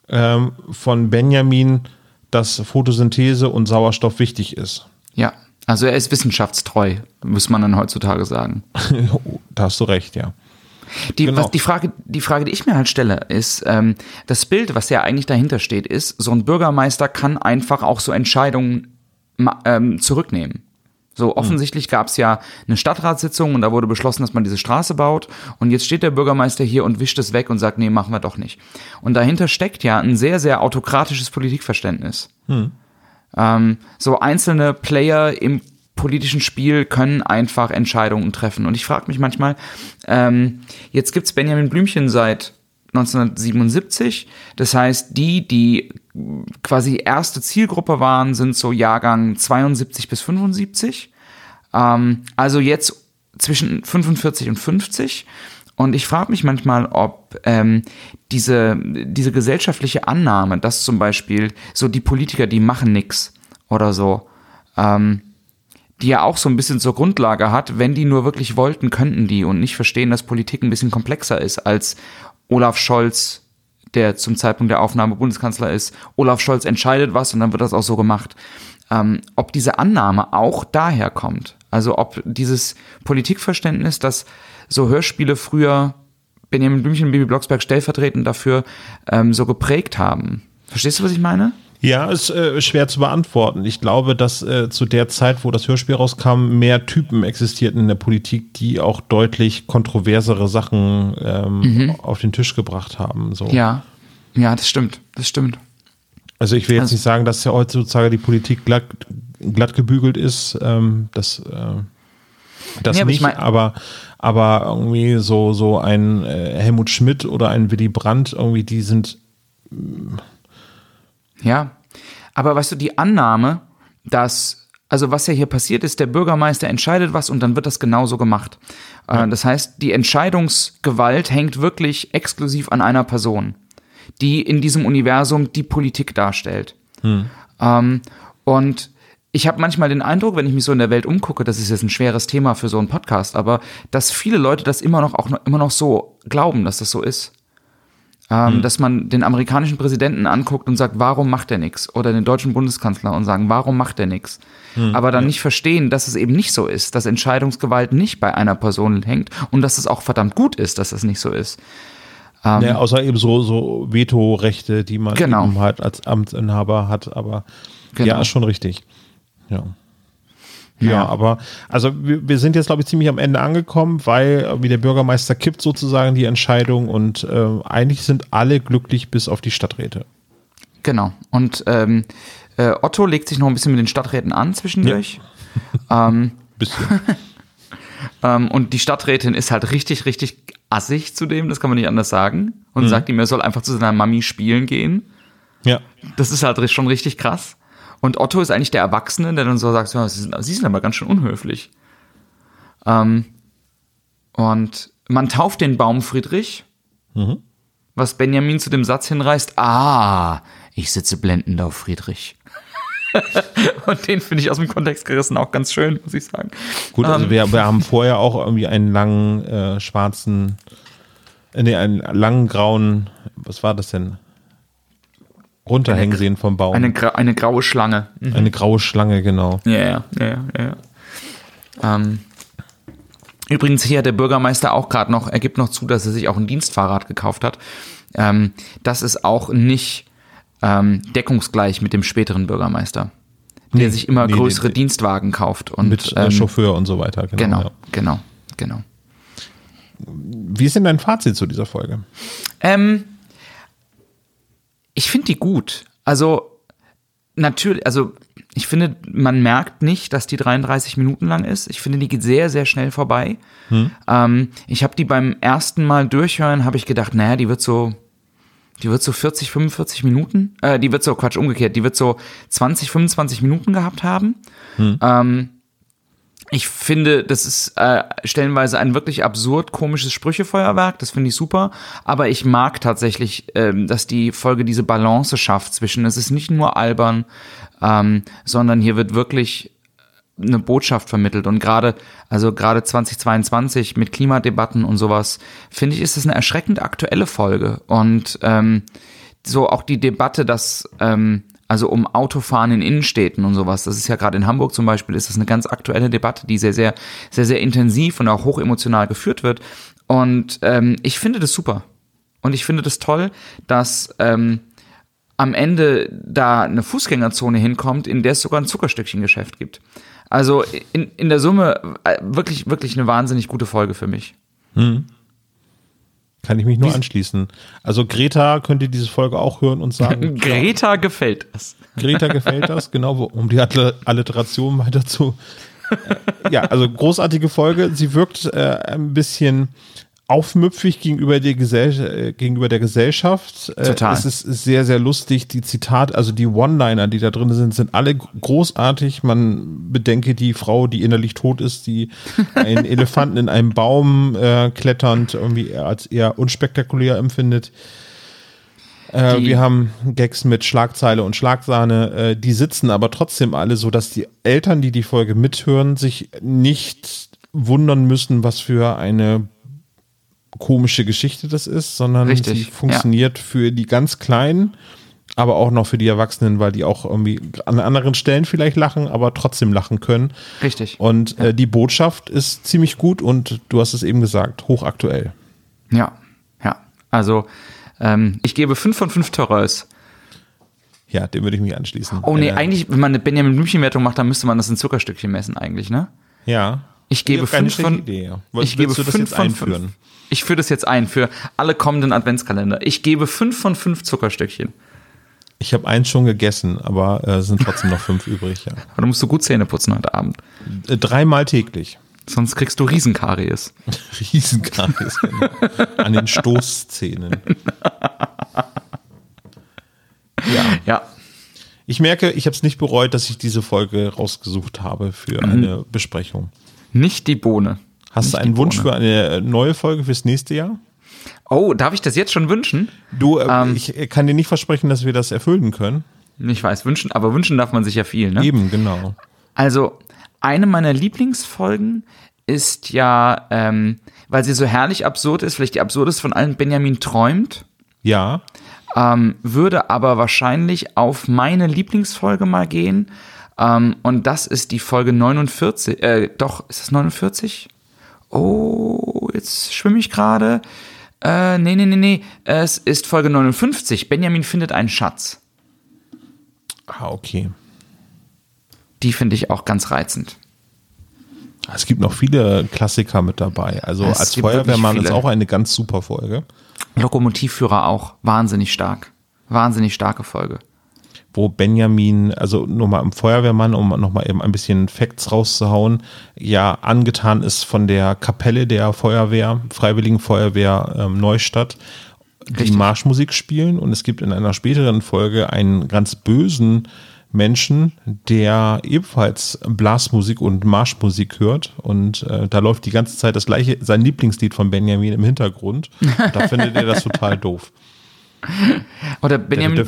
S1: ähm, von Benjamin, dass Photosynthese und Sauerstoff wichtig ist.
S2: Ja, also er ist wissenschaftstreu, muss man dann heutzutage sagen.
S1: da hast du recht, ja.
S2: Die, genau. was, die, Frage, die Frage, die ich mir halt stelle, ist, ähm, das Bild, was ja eigentlich dahinter steht, ist, so ein Bürgermeister kann einfach auch so Entscheidungen ähm, zurücknehmen. So, hm. offensichtlich gab es ja eine Stadtratssitzung und da wurde beschlossen, dass man diese Straße baut. Und jetzt steht der Bürgermeister hier und wischt es weg und sagt, nee, machen wir doch nicht. Und dahinter steckt ja ein sehr, sehr autokratisches Politikverständnis. Hm. Ähm, so einzelne Player im politischen Spiel können einfach Entscheidungen treffen. Und ich frage mich manchmal, ähm, jetzt gibt's Benjamin Blümchen seit 1977. Das heißt, die, die quasi erste Zielgruppe waren, sind so Jahrgang 72 bis 75. Ähm, also jetzt zwischen 45 und 50. Und ich frage mich manchmal, ob ähm, diese, diese gesellschaftliche Annahme, dass zum Beispiel so die Politiker, die machen nix oder so, ähm, die ja auch so ein bisschen zur Grundlage hat, wenn die nur wirklich wollten, könnten die und nicht verstehen, dass Politik ein bisschen komplexer ist als Olaf Scholz, der zum Zeitpunkt der Aufnahme Bundeskanzler ist. Olaf Scholz entscheidet was und dann wird das auch so gemacht. Ähm, ob diese Annahme auch daher kommt, also ob dieses Politikverständnis, dass so Hörspiele früher Benjamin Blümchen Bibi Blocksberg stellvertretend dafür ähm, so geprägt haben. Verstehst du, was ich meine?
S1: Ja, ist äh, schwer zu beantworten. Ich glaube, dass äh, zu der Zeit, wo das Hörspiel rauskam, mehr Typen existierten in der Politik, die auch deutlich kontroversere Sachen ähm, mhm. auf den Tisch gebracht haben. So.
S2: Ja, ja, das stimmt, das stimmt.
S1: Also ich will jetzt also, nicht sagen, dass ja heutzutage die Politik glatt, glatt gebügelt ist. Ähm, das äh, das nee, aber nicht, ich mein, aber aber irgendwie so so ein äh, Helmut Schmidt oder ein Willy Brandt irgendwie, die sind
S2: ja, aber weißt du, die Annahme, dass, also was ja hier passiert ist, der Bürgermeister entscheidet was und dann wird das genauso gemacht. Äh, ja. Das heißt, die Entscheidungsgewalt hängt wirklich exklusiv an einer Person, die in diesem Universum die Politik darstellt. Hm. Ähm, und ich habe manchmal den Eindruck, wenn ich mich so in der Welt umgucke, das ist jetzt ein schweres Thema für so einen Podcast, aber dass viele Leute das immer noch auch noch, immer noch so glauben, dass das so ist ähm, hm. dass man den amerikanischen Präsidenten anguckt und sagt, warum macht er nichts? Oder den deutschen Bundeskanzler und sagen, warum macht er nichts? Hm. Aber dann ja. nicht verstehen, dass es eben nicht so ist, dass Entscheidungsgewalt nicht bei einer Person hängt und dass es auch verdammt gut ist, dass es nicht so ist.
S1: Ähm, ja, außer eben so, so Vetorechte, die man genau. eben halt als Amtsinhaber hat, aber genau. ja, ist schon richtig. Ja. Ja, ja, aber also wir, wir sind jetzt, glaube ich, ziemlich am Ende angekommen, weil wie der Bürgermeister kippt sozusagen die Entscheidung und äh, eigentlich sind alle glücklich bis auf die Stadträte.
S2: Genau. Und ähm, äh, Otto legt sich noch ein bisschen mit den Stadträten an zwischendurch.
S1: Ja. ähm, bisschen.
S2: Ähm, und die Stadträtin ist halt richtig, richtig assig zu dem, das kann man nicht anders sagen. Und
S1: Mhm.
S2: sagt ihm, er soll einfach zu seiner Mami spielen gehen.
S1: Ja.
S2: Das ist halt schon richtig krass. Und Otto ist eigentlich der Erwachsene, der dann so sagt, ja, sie, sind, sie sind aber ganz schön unhöflich. Ähm, und man tauft den Baum Friedrich, was Benjamin zu dem Satz hinreißt, ah, ich sitze blendend auf Friedrich. und den finde ich aus dem Kontext gerissen auch ganz schön, muss ich sagen.
S1: Gut, also
S2: Ähm.
S1: wir, wir haben vorher auch irgendwie einen langen äh, schwarzen, äh, nee, einen langen grauen, was war das denn? Runterhängen
S2: Eine-
S1: sehen vom Baum.
S2: Eine, gra eine graue Schlange. Mhm.
S1: Eine graue Schlange, genau.
S2: Ja, ja, ja. Ähm, übrigens hier hat der Bürgermeister auch gerade noch, er gibt noch zu, dass er sich auch ein Dienstfahrrad gekauft hat. Ähm, das ist auch nicht ähm, deckungsgleich mit dem späteren Bürgermeister, der
S1: Nee,
S2: sich immer
S1: nee,
S2: größere
S1: nee.
S2: Dienstwagen kauft. Und,
S1: Mit äh,
S2: ähm,
S1: Chauffeur und so weiter. Genau.
S2: Genau,
S1: Ja.
S2: genau, genau.
S1: Wie ist denn dein Fazit zu dieser Folge?
S2: Ähm, ich finde die gut. Also natürlich, also ich finde, man merkt nicht, dass die 33 Minuten lang ist. Ich finde, die geht sehr, sehr schnell vorbei. Ähm, ich habe die beim ersten Mal durchhören, habe ich gedacht, naja, die wird so, die wird so 40, 45 Minuten, äh, die wird so, Quatsch, umgekehrt, die wird so 20, 25 Minuten gehabt haben. Ähm, ich finde, das ist äh, stellenweise ein wirklich absurd komisches Sprüchefeuerwerk. Das finde ich super. Aber ich mag tatsächlich, ähm, dass die Folge diese Balance schafft zwischen, es ist nicht nur albern, ähm, sondern hier wird wirklich eine Botschaft vermittelt. Und gerade, also gerade 2022 mit Klimadebatten und sowas, finde ich, ist es eine erschreckend aktuelle Folge. Und ähm, so auch die Debatte, dass ähm, also um Autofahren in Innenstädten und sowas, das ist ja gerade in Hamburg zum Beispiel, ist das eine ganz aktuelle Debatte, die sehr, sehr, sehr, sehr intensiv und auch hochemotional geführt wird. Und ähm, ich finde das super. Und ich finde das toll, dass ähm, am Ende da eine Fußgängerzone hinkommt, in der es sogar ein Zuckerstückchengeschäft gibt. Also in, in der Summe äh, wirklich, wirklich eine wahnsinnig gute Folge für mich.
S1: Kann ich mich nur anschließen. Also Greta könnte diese Folge auch hören und sagen,
S2: Greta gefällt es.
S1: Greta gefällt das, genau, um die All- Alliteration weiter zu. Äh, ja, also großartige Folge. Sie wirkt äh, ein bisschen aufmüpfig gegenüber, der Gesell äh, gegenüber der Gesellschaft. Äh,
S2: Total.
S1: Es ist sehr, sehr lustig. Die Zitate, also die One-Liner, die da drin sind, sind alle großartig. Man bedenke die Frau, die innerlich tot ist, die einen Elefanten in einem Baum äh, kletternd irgendwie als eher unspektakulär empfindet. Äh, wir haben Gags mit Schlagzeile und Schlagsahne, äh, die sitzen aber trotzdem alle so, dass die Eltern, die die Folge mithören, sich nicht wundern müssen, was für eine komische Geschichte das ist, sondern
S2: Richtig,
S1: sie funktioniert für die ganz Kleinen, aber auch noch für die Erwachsenen, weil die auch irgendwie an anderen Stellen vielleicht lachen, aber trotzdem lachen können.
S2: Richtig.
S1: Und äh, die Botschaft ist ziemlich gut und du hast es eben gesagt, hochaktuell.
S2: Ja, ja. Also ähm, ich gebe 5 von 5 Torres.
S1: Ja, dem würde ich mich anschließen.
S2: Oh nee,
S1: Äh,
S2: eigentlich, wenn man eine Benjamin Blümchen-Wertung macht, dann müsste man das in Zuckerstückchen messen eigentlich, ne?
S1: Ja.
S2: Ich gebe
S1: Ja,
S2: 5 von,
S1: Idee, ja. Was
S2: ich gebe
S1: du das
S2: fünf
S1: jetzt
S2: von
S1: einführen?
S2: Fünf. Ich führe das jetzt ein für alle kommenden Adventskalender. Ich gebe 5 von 5 Zuckerstückchen.
S1: Ich habe eins schon gegessen, aber äh, sind trotzdem noch fünf übrig. Ja.
S2: Aber du musst so gut Zähne putzen heute Abend.
S1: Äh, Dreimal täglich.
S2: Sonst kriegst du Riesenkaries.
S1: Riesenkaries genau. an den Stoßzähnen. Ja,
S2: Ja.
S1: ich merke, ich habe es nicht bereut, dass ich diese Folge rausgesucht habe für
S2: Mhm.
S1: eine Besprechung.
S2: Nicht die Bohne.
S1: Hast du einen Wunsch für eine neue Folge fürs nächste Jahr?
S2: Oh, darf ich das jetzt schon wünschen?
S1: Du, äh,
S2: Ähm.
S1: ich kann dir nicht versprechen, dass wir das erfüllen können.
S2: Ich weiß, wünschen, aber wünschen darf man sich ja viel, ne?
S1: Eben, genau.
S2: Also, eine meiner Lieblingsfolgen ist ja, ähm, weil sie so herrlich absurd ist, vielleicht die absurdeste von allen, Benjamin träumt,
S1: Ja,
S2: ähm, würde aber wahrscheinlich auf meine Lieblingsfolge mal gehen. Ähm, und das ist die Folge 49. Äh, doch, ist das 49? Oh, jetzt schwimme ich gerade. Äh, nee, nee, nee, nee. Es ist Folge 59. Benjamin findet einen Schatz.
S1: ah, okay.
S2: Die finde ich auch ganz reizend.
S1: Es gibt noch viele Klassiker mit dabei. Also
S2: Es
S1: als Feuerwehrmann ist auch eine ganz super Folge.
S2: Lokomotivführer auch. Wahnsinnig stark. Wahnsinnig starke Folge.
S1: Wo Benjamin, also nur mal im Feuerwehrmann, um nochmal eben ein bisschen Facts rauszuhauen, ja angetan ist von der Kapelle der Feuerwehr, Freiwilligen Feuerwehr ähm, Neustadt, die
S2: Richtig.
S1: Marschmusik spielen. Und es gibt in einer späteren Folge einen ganz bösen Menschen, der ebenfalls Blasmusik und Marschmusik hört. Und äh, da läuft die ganze Zeit das gleiche, sein Lieblingslied von Benjamin im Hintergrund. Da findet er das total doof.
S2: Oder Benjamin.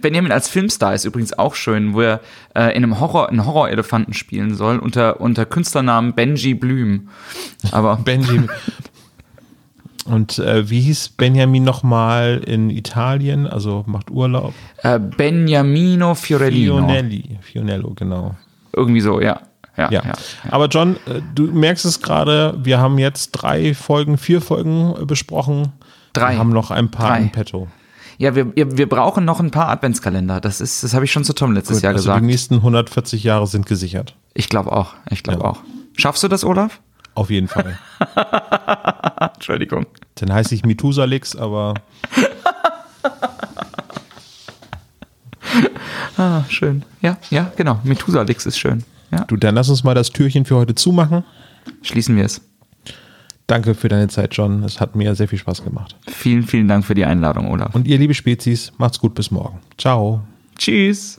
S2: Benjamin als Filmstar ist übrigens auch schön, wo er äh, in einem Horror, einen Horror-Elefanten spielen soll, unter, unter Künstlernamen Benji Blüm. Aber
S1: Benjamin. Und äh, wie hieß Benjamin nochmal in Italien? Also macht Urlaub.
S2: äh, Beniamino Fiorellino.
S1: Fionelli. Fionello, genau.
S2: Irgendwie so, ja. Ja,
S1: Ja.
S2: ja.
S1: Aber John, äh, du merkst es gerade, wir haben jetzt drei Folgen, vier Folgen äh, besprochen.
S2: Drei.
S1: Wir haben noch ein paar
S2: Drei.
S1: in petto.
S2: Ja, wir, wir, wir brauchen noch ein paar Adventskalender. Das ist, das habe ich schon zu Tom letztes
S1: Gut,
S2: Jahr
S1: also
S2: gesagt.
S1: die nächsten 140 Jahre sind gesichert.
S2: Ich glaube auch. Ich glaube
S1: Ja.
S2: auch. Schaffst du das, Olaf?
S1: Auf jeden Fall.
S2: Entschuldigung.
S1: Dann heiße ich Methusalix, aber
S2: Ah, schön. Ja, ja, genau. Methusalix ist schön. Ja,
S1: du, dann lass uns mal das Türchen für heute zumachen.
S2: schließen wir es.
S1: Danke für deine Zeit, John. Es hat mir sehr viel Spaß gemacht.
S2: Vielen, vielen Dank für die Einladung, Olaf.
S1: Und ihr liebe Spezies, macht's gut bis morgen. Ciao.
S2: Tschüss.